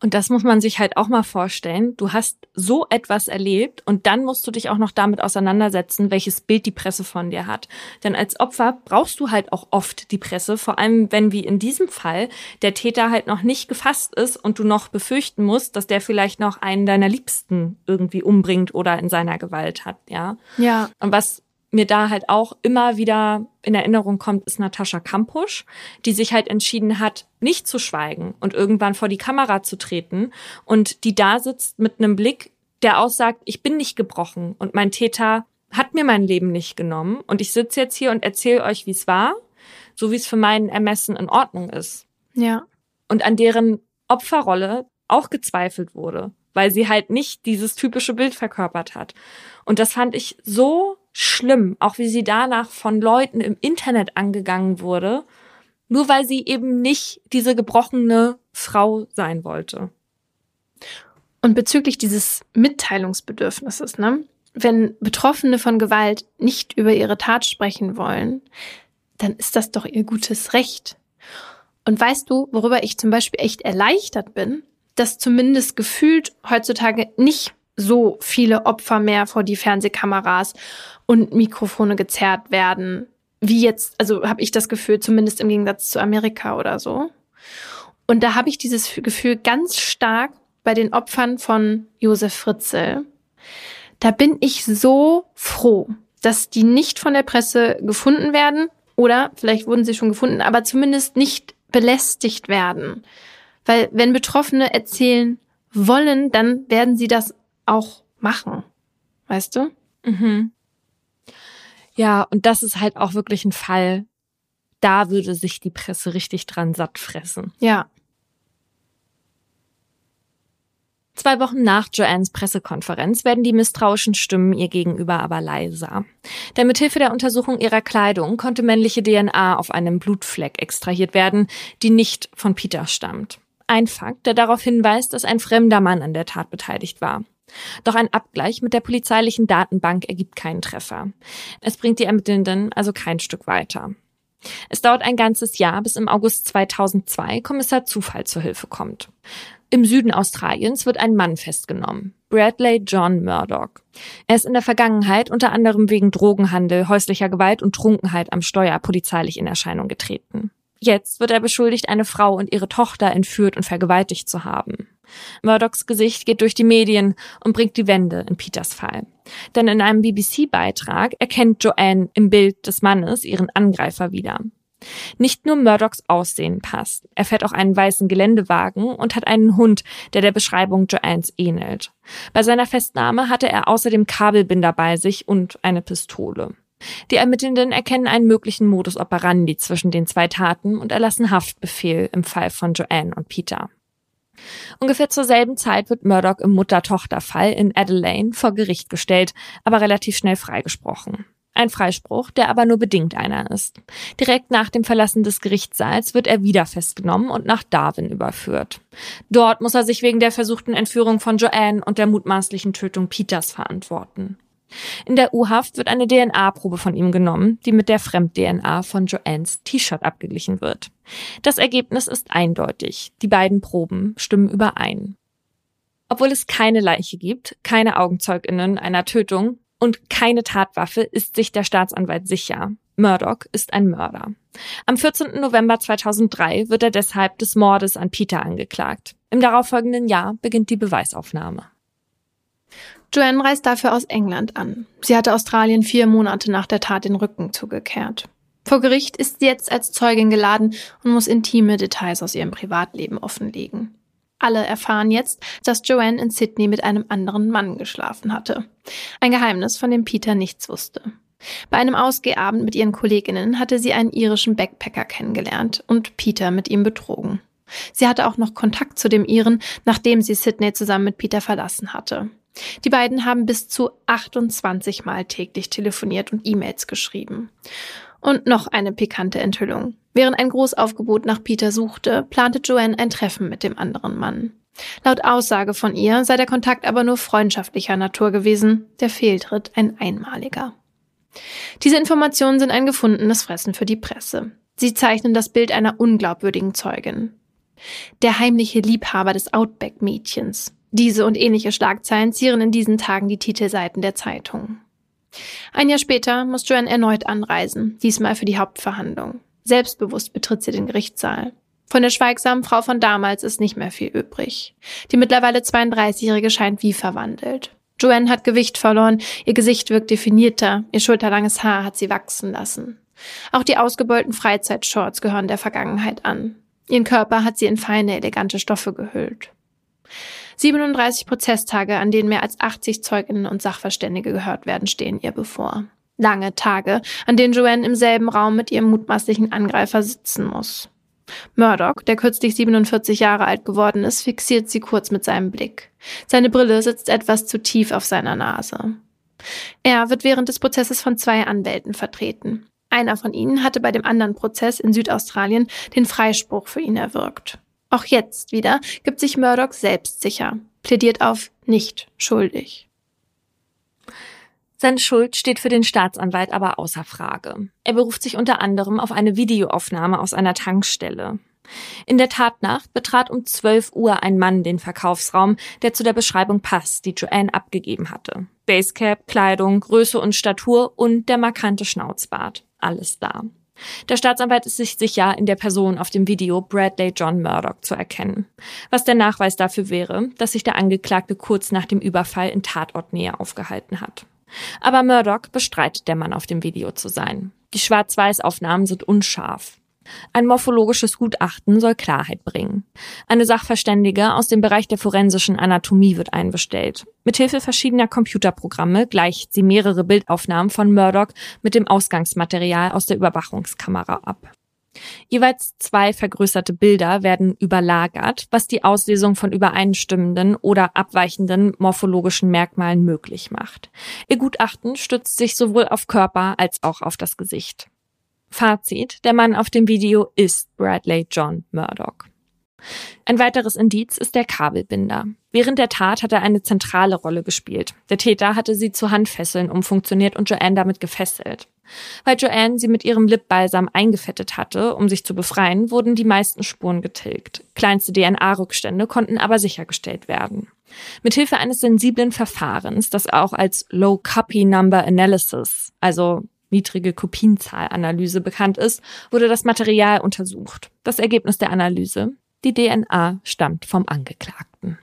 Und das muss man sich halt auch mal vorstellen. Du hast so etwas erlebt und dann musst du dich auch noch damit auseinandersetzen, welches Bild die Presse von dir hat. Denn als Opfer brauchst du halt auch oft die Presse, vor allem wenn wie in diesem Fall der Täter halt noch nicht gefasst ist und du noch befürchten musst, dass der vielleicht noch einen deiner Liebsten irgendwie umbringt oder in seiner Gewalt hat, ja. Ja. Und was mir da halt auch immer wieder in Erinnerung kommt, ist Natascha Kampusch, die sich halt entschieden hat, nicht zu schweigen und irgendwann vor die Kamera zu treten und die da sitzt mit einem Blick, der aussagt, ich bin nicht gebrochen und mein Täter hat mir mein Leben nicht genommen und ich sitze jetzt hier und erzähle euch, wie es war, so wie es für meinen Ermessen in Ordnung ist. Ja. Und an deren Opferrolle auch gezweifelt wurde, weil sie halt nicht dieses typische Bild verkörpert hat. Und das fand ich so schlimm, auch wie sie danach von Leuten im Internet angegangen wurde, nur weil sie eben nicht diese gebrochene Frau sein wollte. Und bezüglich dieses Mitteilungsbedürfnisses, ne? Wenn Betroffene von Gewalt nicht über ihre Tat sprechen wollen, dann ist das doch ihr gutes Recht. Und weißt du, worüber ich zum Beispiel echt erleichtert bin? Dass zumindest gefühlt heutzutage nicht so viele Opfer mehr vor die Fernsehkameras und Mikrofone gezerrt werden, wie jetzt, also habe ich das Gefühl, zumindest im Gegensatz zu Amerika oder so. Und da habe ich dieses Gefühl ganz stark bei den Opfern von Josef Fritzl. Da bin ich so froh, dass die nicht von der Presse gefunden werden oder vielleicht wurden sie schon gefunden, aber zumindest nicht belästigt werden. Weil wenn Betroffene erzählen wollen, dann werden sie das auch machen. Weißt du? Mhm. Ja, und das ist halt auch wirklich ein Fall, da würde sich die Presse richtig dran satt fressen. Ja. Zwei Wochen nach Joannes Pressekonferenz werden die misstrauischen Stimmen ihr gegenüber aber leiser. Denn mithilfe der Untersuchung ihrer Kleidung konnte männliche DNA auf einem Blutfleck extrahiert werden, die nicht von Peter stammt. Ein Fakt, der darauf hinweist, dass ein fremder Mann an der Tat beteiligt war. Doch ein Abgleich mit der polizeilichen Datenbank ergibt keinen Treffer. Es bringt die Ermittelnden also kein Stück weiter. Es dauert ein ganzes Jahr, bis im August 2002 Kommissar Zufall zur Hilfe kommt. Im Süden Australiens wird ein Mann festgenommen. Bradley John Murdoch. Er ist in der Vergangenheit unter anderem wegen Drogenhandel, häuslicher Gewalt und Trunkenheit am Steuer polizeilich in Erscheinung getreten. Jetzt wird er beschuldigt, eine Frau und ihre Tochter entführt und vergewaltigt zu haben. Murdochs Gesicht geht durch die Medien und bringt die Wende in Peters Fall. Denn in einem BBC-Beitrag erkennt Joanne im Bild des Mannes ihren Angreifer wieder. Nicht nur Murdochs Aussehen passt. Er fährt auch einen weißen Geländewagen und hat einen Hund, der der Beschreibung Joannes ähnelt. Bei seiner Festnahme hatte er außerdem Kabelbinder bei sich und eine Pistole. Die Ermittelnden erkennen einen möglichen Modus operandi zwischen den zwei Taten und erlassen Haftbefehl im Fall von Joanne und Peter. Ungefähr zur selben Zeit wird Murdoch im Mutter-Tochter-Fall in Adelaide vor Gericht gestellt, aber relativ schnell freigesprochen. Ein Freispruch, der aber nur bedingt einer ist. Direkt nach dem Verlassen des Gerichtssaals wird er wieder festgenommen und nach Darwin überführt. Dort muss er sich wegen der versuchten Entführung von Joanne und der mutmaßlichen Tötung Peters verantworten. In der U-Haft wird eine DNA-Probe von ihm genommen, die mit der Fremd-DNA von Joannes T-Shirt abgeglichen wird. Das Ergebnis ist eindeutig. Die beiden Proben stimmen überein. Obwohl es keine Leiche gibt, keine AugenzeugInnen einer Tötung und keine Tatwaffe, ist sich der Staatsanwalt sicher. Murdoch ist ein Mörder. Am 14. November 2003 wird er deshalb des Mordes an Peter angeklagt. Im darauffolgenden Jahr beginnt die Beweisaufnahme. Joanne reist dafür aus England an. Sie hatte Australien vier Monate nach der Tat den Rücken zugekehrt. Vor Gericht ist sie jetzt als Zeugin geladen und muss intime Details aus ihrem Privatleben offenlegen. Alle erfahren jetzt, dass Joanne in Sydney mit einem anderen Mann geschlafen hatte. Ein Geheimnis, von dem Peter nichts wusste. Bei einem Ausgehabend mit ihren Kolleginnen hatte sie einen irischen Backpacker kennengelernt und Peter mit ihm betrogen. Sie hatte auch noch Kontakt zu dem Iren, nachdem sie Sydney zusammen mit Peter verlassen hatte. Die beiden haben bis zu 28 Mal täglich telefoniert und E-Mails geschrieben. Und noch eine pikante Enthüllung. Während ein Großaufgebot nach Peter suchte, plante Joanne ein Treffen mit dem anderen Mann. Laut Aussage von ihr sei der Kontakt aber nur freundschaftlicher Natur gewesen, der Fehltritt ein einmaliger. Diese Informationen sind ein gefundenes Fressen für die Presse. Sie zeichnen das Bild einer unglaubwürdigen Zeugin. Der heimliche Liebhaber des Outback-Mädchens, diese und ähnliche Schlagzeilen zieren in diesen Tagen die Titelseiten der Zeitung. Ein Jahr später muss Joanne erneut anreisen, diesmal für die Hauptverhandlung. Selbstbewusst betritt sie den Gerichtssaal. Von der schweigsamen Frau von damals ist nicht mehr viel übrig. Die mittlerweile 32-Jährige scheint wie verwandelt. Joanne hat Gewicht verloren, ihr Gesicht wirkt definierter, ihr schulterlanges Haar hat sie wachsen lassen. Auch die ausgebeulten Freizeitshorts gehören der Vergangenheit an. Ihren Körper hat sie in feine, elegante Stoffe gehüllt. 37 Prozesstage, an denen mehr als 80 Zeuginnen und Sachverständige gehört werden, stehen ihr bevor. Lange Tage, an denen Joanne im selben Raum mit ihrem mutmaßlichen Angreifer sitzen muss. Murdoch, der kürzlich 47 Jahre alt geworden ist, fixiert sie kurz mit seinem Blick. Seine Brille sitzt etwas zu tief auf seiner Nase. Er wird während des Prozesses von zwei Anwälten vertreten. Einer von ihnen hatte bei dem anderen Prozess in Südaustralien den Freispruch für ihn erwirkt. Auch jetzt wieder gibt sich Murdoch selbstsicher, plädiert auf nicht schuldig. Seine Schuld steht für den Staatsanwalt aber außer Frage. Er beruft sich unter anderem auf eine Videoaufnahme aus einer Tankstelle. In der Tatnacht betrat um 12 Uhr ein Mann den Verkaufsraum, der zu der Beschreibung passt, die Joanne abgegeben hatte. Basecap, Kleidung, Größe und Statur und der markante Schnauzbart. Alles da. Der Staatsanwalt ist sich sicher, in der Person auf dem Video Bradley John Murdoch zu erkennen. Was der Nachweis dafür wäre, dass sich der Angeklagte kurz nach dem Überfall in Tatortnähe aufgehalten hat. Aber Murdoch bestreitet, der Mann auf dem Video zu sein. Die Schwarz-Weiß-Aufnahmen sind unscharf. Ein morphologisches Gutachten soll Klarheit bringen. Eine Sachverständige aus dem Bereich der forensischen Anatomie wird einbestellt. Mithilfe verschiedener Computerprogramme gleicht sie mehrere Bildaufnahmen von Murdoch mit dem Ausgangsmaterial aus der Überwachungskamera ab. Jeweils zwei vergrößerte Bilder werden überlagert, was die Auslesung von übereinstimmenden oder abweichenden morphologischen Merkmalen möglich macht. Ihr Gutachten stützt sich sowohl auf Körper als auch auf das Gesicht. Fazit, der Mann auf dem Video ist Bradley John Murdoch. Ein weiteres Indiz ist der Kabelbinder. Während der Tat hat er eine zentrale Rolle gespielt. Der Täter hatte sie zu Handfesseln umfunktioniert und Joanne damit gefesselt. Weil Joanne sie mit ihrem Lipbalsam eingefettet hatte, um sich zu befreien, wurden die meisten Spuren getilgt. Kleinste DNA-Rückstände konnten aber sichergestellt werden. Mithilfe eines sensiblen Verfahrens, das auch als Low Copy Number Analysis, also niedrige Kopienzahlanalyse bekannt ist, wurde das Material untersucht. Das Ergebnis der Analyse, die DNA stammt vom Angeklagten.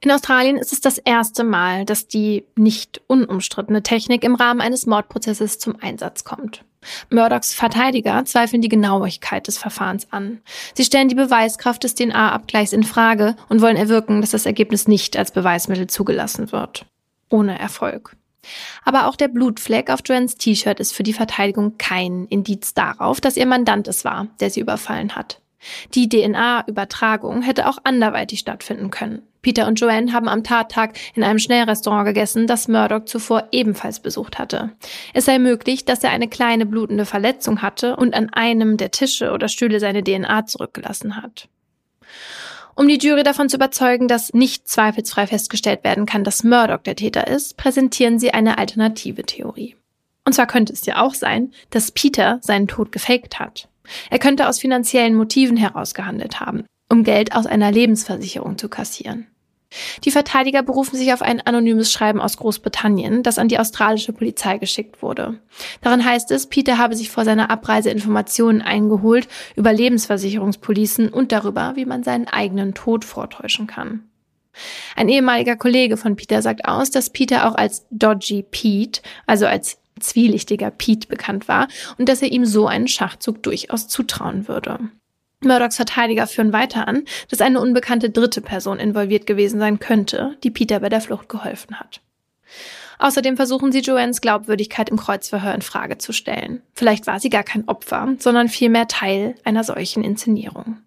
In Australien ist es das erste Mal, dass die nicht unumstrittene Technik im Rahmen eines Mordprozesses zum Einsatz kommt. Murdochs Verteidiger zweifeln die Genauigkeit des Verfahrens an. Sie stellen die Beweiskraft des DNA-Abgleichs in Frage und wollen erwirken, dass das Ergebnis nicht als Beweismittel zugelassen wird. Ohne Erfolg. Aber auch der Blutfleck auf Joannes T-Shirt ist für die Verteidigung kein Indiz darauf, dass ihr Mandant es war, der sie überfallen hat. Die DNA-Übertragung hätte auch anderweitig stattfinden können. Peter und Joanne haben am Tattag in einem Schnellrestaurant gegessen, das Murdoch zuvor ebenfalls besucht hatte. Es sei möglich, dass er eine kleine blutende Verletzung hatte und an einem der Tische oder Stühle seine DNA zurückgelassen hat. Um die Jury davon zu überzeugen, dass nicht zweifelsfrei festgestellt werden kann, dass Murdoch der Täter ist, präsentieren sie eine alternative Theorie. Und zwar könnte es ja auch sein, dass Peter seinen Tod gefaked hat. Er könnte aus finanziellen Motiven herausgehandelt haben, um Geld aus einer Lebensversicherung zu kassieren. Die Verteidiger berufen sich auf ein anonymes Schreiben aus Großbritannien, das an die australische Polizei geschickt wurde. Darin heißt es, Peter habe sich vor seiner Abreise Informationen eingeholt über Lebensversicherungspolicen und darüber, wie man seinen eigenen Tod vortäuschen kann. Ein ehemaliger Kollege von Peter sagt aus, dass Peter auch als Dodgy Pete, also als zwielichtiger Pete bekannt war und dass er ihm so einen Schachzug durchaus zutrauen würde. Murdochs Verteidiger führen weiter an, dass eine unbekannte dritte Person involviert gewesen sein könnte, die Peter bei der Flucht geholfen hat. Außerdem versuchen sie Joannes Glaubwürdigkeit im Kreuzverhör in Frage zu stellen. Vielleicht war sie gar kein Opfer, sondern vielmehr Teil einer solchen Inszenierung.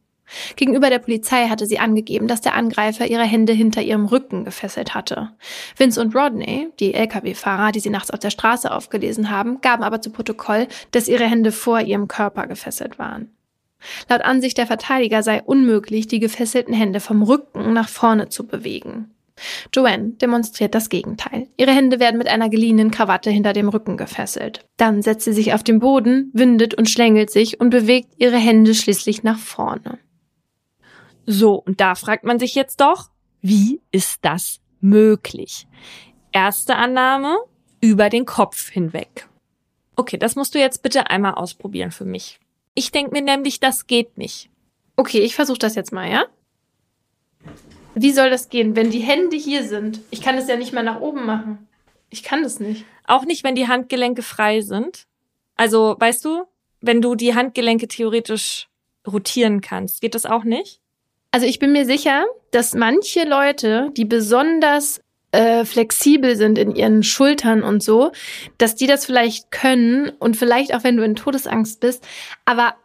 Gegenüber der Polizei hatte sie angegeben, dass der Angreifer ihre Hände hinter ihrem Rücken gefesselt hatte. Vince und Rodney, die Lkw-Fahrer, die sie nachts auf der Straße aufgelesen haben, gaben aber zu Protokoll, dass ihre Hände vor ihrem Körper gefesselt waren. Laut Ansicht der Verteidiger sei unmöglich, die gefesselten Hände vom Rücken nach vorne zu bewegen. Joanne demonstriert das Gegenteil. Ihre Hände werden mit einer geliehenen Krawatte hinter dem Rücken gefesselt. Dann setzt sie sich auf den Boden, windet und schlängelt sich und bewegt ihre Hände schließlich nach vorne. So, und da fragt man sich jetzt doch, wie ist das möglich? Erste Annahme, über den Kopf hinweg. Okay, das musst du jetzt bitte einmal ausprobieren für mich. Ich denke mir nämlich, das geht nicht. Okay, ich versuche das jetzt mal, ja? Wie soll das gehen, wenn die Hände hier sind? Ich kann es ja nicht mal nach oben machen. Ich kann das nicht. Auch nicht, wenn die Handgelenke frei sind. Also, weißt du, wenn du die Handgelenke theoretisch rotieren kannst, geht das auch nicht? Also ich bin mir sicher, dass manche Leute, die besonders äh, flexibel sind in ihren Schultern und so, dass die das vielleicht können und vielleicht auch wenn du in Todesangst bist, aber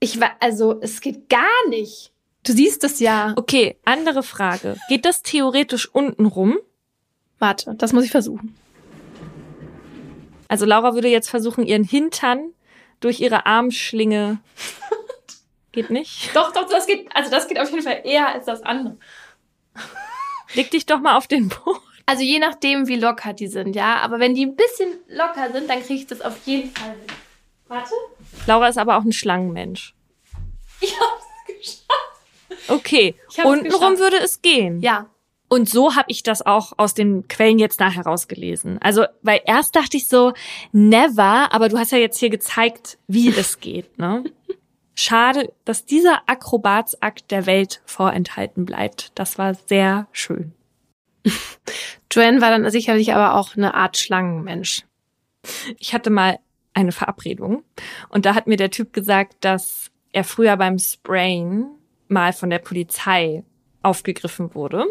Ich war, also, es geht gar nicht. Du siehst es ja. Okay, andere Frage. Geht das theoretisch unten rum? Warte, das muss ich versuchen. Also Laura würde jetzt versuchen, ihren Hintern durch ihre Armschlinge. Geht nicht? Doch, doch, das geht, also das geht auf jeden Fall eher als das andere. Leg dich doch mal auf den Boden. Also je nachdem, wie locker die sind, ja. Aber wenn die ein bisschen locker sind, dann kriege ich das auf jeden Fall hin. Warte. Laura ist aber auch ein Schlangenmensch. Ich hab's geschafft. Okay, untenrum würde es gehen. Ja. Und so habe ich das auch aus den Quellen jetzt nachher rausgelesen. Also, weil erst dachte ich so, never, aber du hast ja jetzt hier gezeigt, wie es geht, ne? Schade, dass dieser Akrobatsakt der Welt vorenthalten bleibt. Das war sehr schön. Joanne war dann sicherlich aber auch eine Art Schlangenmensch. Ich hatte mal eine Verabredung und da hat mir der Typ gesagt, dass er früher beim Sprayen mal von der Polizei aufgegriffen wurde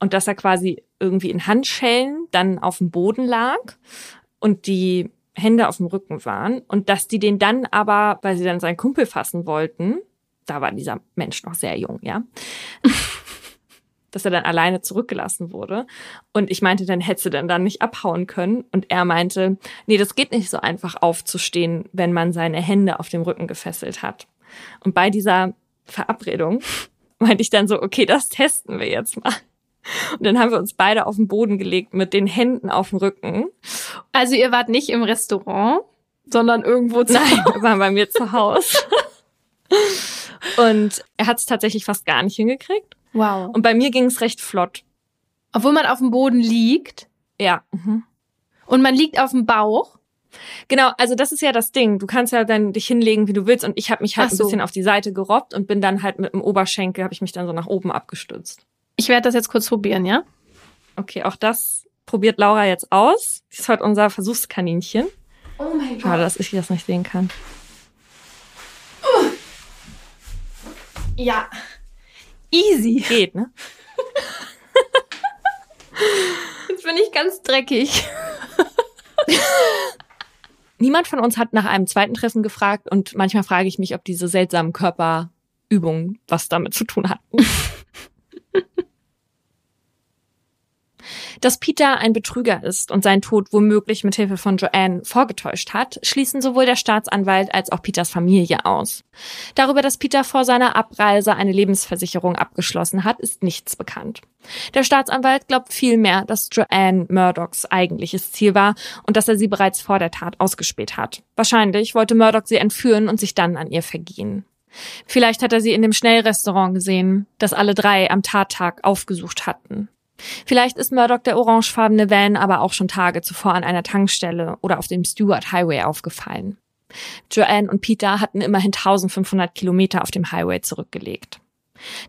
und dass er quasi irgendwie in Handschellen dann auf dem Boden lag und die Hände auf dem Rücken waren und dass die den dann aber, weil sie dann seinen Kumpel fassen wollten, da war dieser Mensch noch sehr jung, ja, dass er dann alleine zurückgelassen wurde. Und ich meinte, dann hätte sie dann dann nicht abhauen können. Und er meinte, nee, das geht nicht so einfach aufzustehen, wenn man seine Hände auf dem Rücken gefesselt hat. Und bei dieser Verabredung meinte ich dann so, okay, das testen wir jetzt mal. Und dann haben wir uns beide auf den Boden gelegt mit den Händen auf dem Rücken. Also ihr wart nicht im Restaurant, sondern irgendwo zu Nein, wir waren bei mir zu Hause. Und er hat es tatsächlich fast gar nicht hingekriegt. Wow. Und bei mir ging es recht flott. Obwohl man auf dem Boden liegt Ja. Mhm. und man liegt auf dem Bauch. Genau, also das ist ja das Ding. Du kannst ja dann dich hinlegen, wie du willst. Und ich habe mich halt Ach ein so. bisschen auf die Seite gerobbt und bin dann halt mit dem Oberschenkel, habe ich mich dann so nach oben abgestützt. Ich werde das jetzt kurz probieren, ja? Okay, auch das probiert Laura jetzt aus. Das ist heute unser Versuchskaninchen. Oh mein Schade, dass ich das nicht sehen kann. Ja. Easy. Geht, ne? Jetzt bin ich ganz dreckig. Niemand von uns hat nach einem zweiten Treffen gefragt und manchmal frage ich mich, ob diese seltsamen Körperübungen was damit zu tun hatten. Dass Peter ein Betrüger ist und seinen Tod womöglich mit Hilfe von Joanne vorgetäuscht hat, schließen sowohl der Staatsanwalt als auch Peters Familie aus. Darüber, dass Peter vor seiner Abreise eine Lebensversicherung abgeschlossen hat, ist nichts bekannt. Der Staatsanwalt glaubt vielmehr, dass Joanne Murdochs eigentliches Ziel war und dass er sie bereits vor der Tat ausgespäht hat. Wahrscheinlich wollte Murdoch sie entführen und sich dann an ihr vergehen. Vielleicht hat er sie in dem Schnellrestaurant gesehen, das alle drei am Tattag aufgesucht hatten. Vielleicht ist Murdoch der orangefarbene Van aber auch schon Tage zuvor an einer Tankstelle oder auf dem Stewart Highway aufgefallen. Joanne und Peter hatten immerhin 1500 Kilometer auf dem Highway zurückgelegt.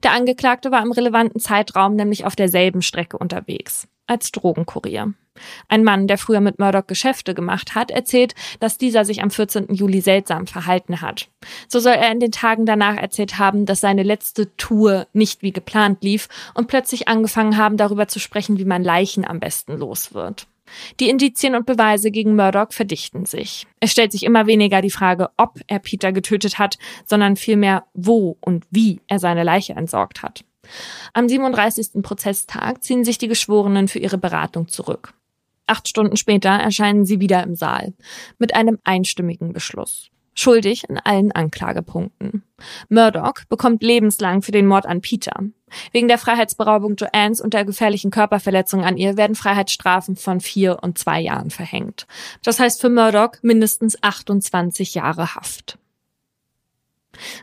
Der Angeklagte war im relevanten Zeitraum nämlich auf derselben Strecke unterwegs, als Drogenkurier. Ein Mann, der früher mit Murdoch Geschäfte gemacht hat, erzählt, dass dieser sich am 14. Juli seltsam verhalten hat. So soll er in den Tagen danach erzählt haben, dass seine letzte Tour nicht wie geplant lief und plötzlich angefangen haben, darüber zu sprechen, wie man Leichen am besten los wird. Die Indizien und Beweise gegen Murdoch verdichten sich. Es stellt sich immer weniger die Frage, ob er Peter getötet hat, sondern vielmehr, wo und wie er seine Leiche entsorgt hat. Am 37. Prozesstag ziehen sich die Geschworenen für ihre Beratung zurück. Acht Stunden später erscheinen sie wieder im Saal mit einem einstimmigen Beschluss. Schuldig in allen Anklagepunkten. Murdoch bekommt lebenslang für den Mord an Peter. Wegen der Freiheitsberaubung Joannes und der gefährlichen Körperverletzung an ihr werden Freiheitsstrafen von vier und zwei Jahren verhängt. Das heißt für Murdoch mindestens 28 Jahre Haft.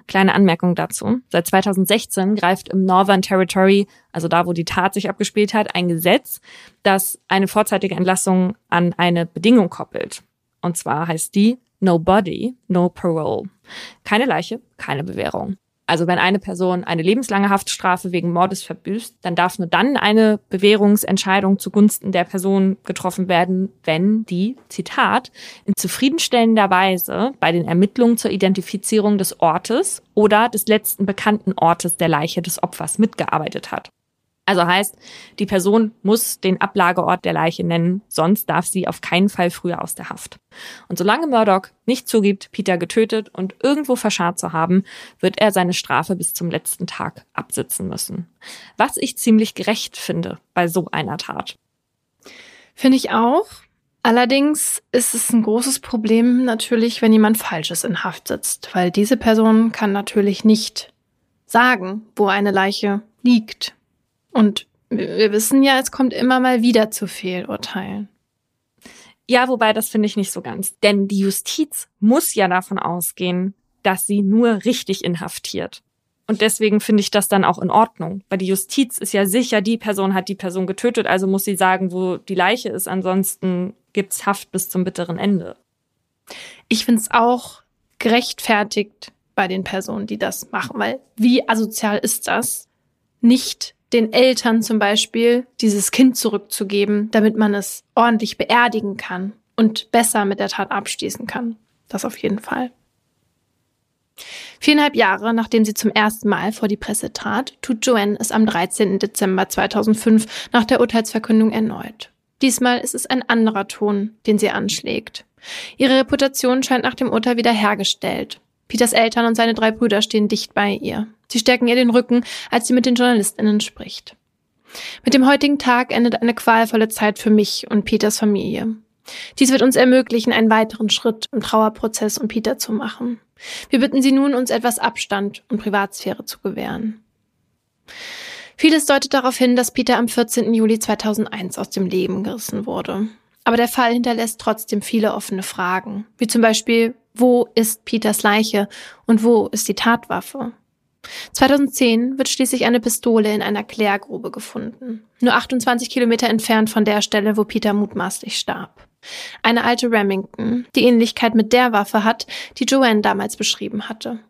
Kleine Anmerkung dazu. Seit 2016 greift im Northern Territory, also da, wo die Tat sich abgespielt hat, ein Gesetz, das eine vorzeitige Entlassung an eine Bedingung koppelt. Und zwar heißt die No Body, No Parole. Keine Leiche, keine Bewährung. Also wenn eine Person eine lebenslange Haftstrafe wegen Mordes verbüßt, dann darf nur dann eine Bewährungsentscheidung zugunsten der Person getroffen werden, wenn die, Zitat, in zufriedenstellender Weise bei den Ermittlungen zur Identifizierung des Ortes oder des letzten bekannten Ortes der Leiche des Opfers mitgearbeitet hat. Also heißt, die Person muss den Ablageort der Leiche nennen, sonst darf sie auf keinen Fall früher aus der Haft. Und solange Murdoch nicht zugibt, Peter getötet und irgendwo verscharrt zu haben, wird er seine Strafe bis zum letzten Tag absitzen müssen. Was ich ziemlich gerecht finde bei so einer Tat. Finde ich auch. Allerdings ist es ein großes Problem natürlich, wenn jemand Falsches in Haft sitzt, weil diese Person kann natürlich nicht sagen, wo eine Leiche liegt und wir wissen ja, es kommt immer mal wieder zu Fehlurteilen. Ja, wobei das finde ich nicht so ganz. Denn die Justiz muss ja davon ausgehen, dass sie nur richtig inhaftiert. Und deswegen finde ich das dann auch in Ordnung. Weil die Justiz ist ja sicher, die Person hat die Person getötet, also muss sie sagen, wo die Leiche ist. Ansonsten gibt's Haft bis zum bitteren Ende. Ich finde es auch gerechtfertigt bei den Personen, die das machen, weil wie asozial ist das, nicht den Eltern zum Beispiel dieses Kind zurückzugeben, damit man es ordentlich beerdigen kann und besser mit der Tat abschließen kann. Das auf jeden Fall. Viereinhalb Jahre nachdem sie zum ersten Mal vor die Presse trat, tut Joanne es am 13. Dezember 2005 nach der Urteilsverkündung erneut. Diesmal ist es ein anderer Ton, den sie anschlägt. Ihre Reputation scheint nach dem Urteil wiederhergestellt. Peters Eltern und seine drei Brüder stehen dicht bei ihr. Sie stärken ihr den Rücken, als sie mit den JournalistInnen spricht. Mit dem heutigen Tag endet eine qualvolle Zeit für mich und Peters Familie. Dies wird uns ermöglichen, einen weiteren Schritt im Trauerprozess um Peter zu machen. Wir bitten Sie nun, uns etwas Abstand und Privatsphäre zu gewähren. Vieles deutet darauf hin, dass Peter am 14. Juli 2001 aus dem Leben gerissen wurde. Aber der Fall hinterlässt trotzdem viele offene Fragen, wie zum Beispiel, wo ist Peters Leiche und wo ist die Tatwaffe? 2010 wird schließlich eine Pistole in einer Klärgrube gefunden, nur 28 Kilometer entfernt von der Stelle, wo Peter mutmaßlich starb. Eine alte Remington, die Ähnlichkeit mit der Waffe hat, die Joanne damals beschrieben hatte.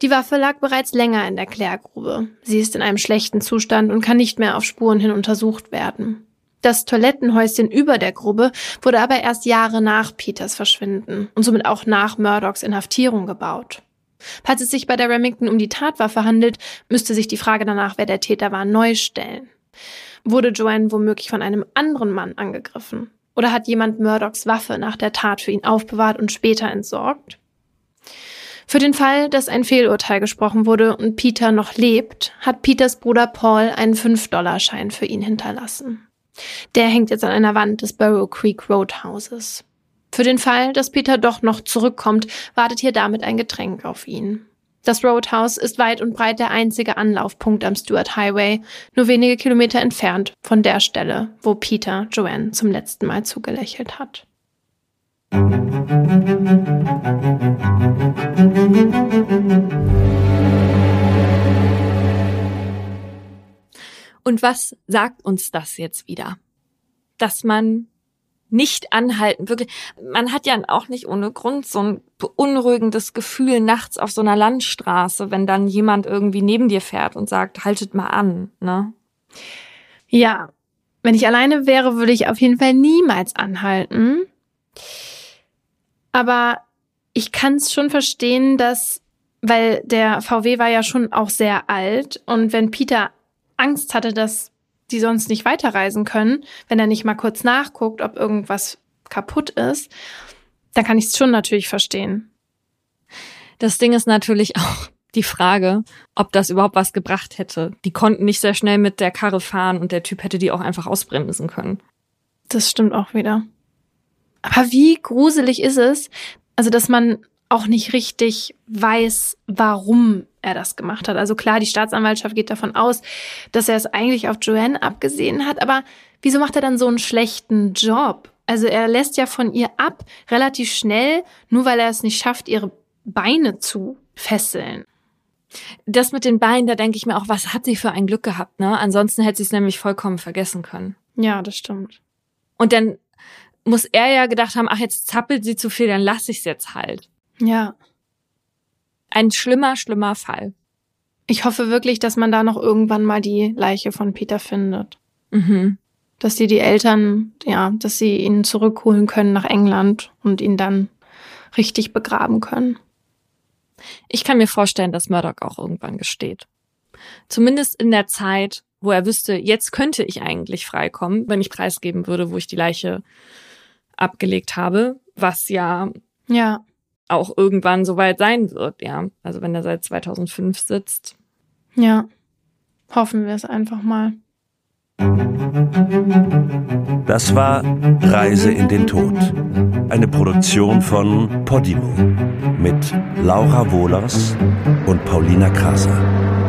Die Waffe lag bereits länger in der Klärgrube. Sie ist in einem schlechten Zustand und kann nicht mehr auf Spuren hin untersucht werden. Das Toilettenhäuschen über der Grube wurde aber erst Jahre nach Peters Verschwinden und somit auch nach Murdochs Inhaftierung gebaut. Falls es sich bei der Remington um die Tatwaffe handelt, müsste sich die Frage danach, wer der Täter war, neu stellen. Wurde Joanne womöglich von einem anderen Mann angegriffen? Oder hat jemand Murdochs Waffe nach der Tat für ihn aufbewahrt und später entsorgt? Für den Fall, dass ein Fehlurteil gesprochen wurde und Peter noch lebt, hat Peters Bruder Paul einen 5-Dollar-Schein für ihn hinterlassen. Der hängt jetzt an einer Wand des Burrow Creek Roadhouses. Für den Fall, dass Peter doch noch zurückkommt, wartet hier damit ein Getränk auf ihn. Das Roadhouse ist weit und breit der einzige Anlaufpunkt am Stuart Highway, nur wenige Kilometer entfernt von der Stelle, wo Peter Joanne zum letzten Mal zugelächelt hat. Und was sagt uns das jetzt wieder? Dass man nicht anhalten, wirklich, man hat ja auch nicht ohne Grund so ein beunruhigendes Gefühl nachts auf so einer Landstraße, wenn dann jemand irgendwie neben dir fährt und sagt, haltet mal an, ne? Ja, wenn ich alleine wäre, würde ich auf jeden Fall niemals anhalten. Aber ich kann es schon verstehen, dass, weil der VW war ja schon auch sehr alt und wenn Peter Angst hatte, dass die sonst nicht weiterreisen können, wenn er nicht mal kurz nachguckt, ob irgendwas kaputt ist, dann kann ich es schon natürlich verstehen. Das Ding ist natürlich auch die Frage, ob das überhaupt was gebracht hätte. Die konnten nicht sehr schnell mit der Karre fahren und der Typ hätte die auch einfach ausbremsen können. Das stimmt auch wieder. Aber wie gruselig ist es, also dass man auch nicht richtig weiß, warum er das gemacht hat. Also klar, die Staatsanwaltschaft geht davon aus, dass er es eigentlich auf Joanne abgesehen hat, aber wieso macht er dann so einen schlechten Job? Also er lässt ja von ihr ab, relativ schnell, nur weil er es nicht schafft, ihre Beine zu fesseln. Das mit den Beinen, da denke ich mir auch, was hat sie für ein Glück gehabt, ne? Ansonsten hätte sie es nämlich vollkommen vergessen können. Ja, das stimmt. Und dann muss er ja gedacht haben, ach, jetzt zappelt sie zu viel, dann lass ich es jetzt halt. Ja. Ein schlimmer, schlimmer Fall. Ich hoffe wirklich, dass man da noch irgendwann mal die Leiche von Peter findet. Mhm. Dass die die Eltern, ja, dass sie ihn zurückholen können nach England und ihn dann richtig begraben können. Ich kann mir vorstellen, dass Murdoch auch irgendwann gesteht. Zumindest in der Zeit, wo er wüsste, jetzt könnte ich eigentlich freikommen, wenn ich preisgeben würde, wo ich die Leiche abgelegt habe, was ja Ja. Auch irgendwann soweit sein wird, ja. Also wenn er seit 2005 sitzt. Ja. Hoffen wir es einfach mal. Das war Reise in den Tod. Eine Produktion von Podimo mit Laura Wohlers und Paulina Kraser.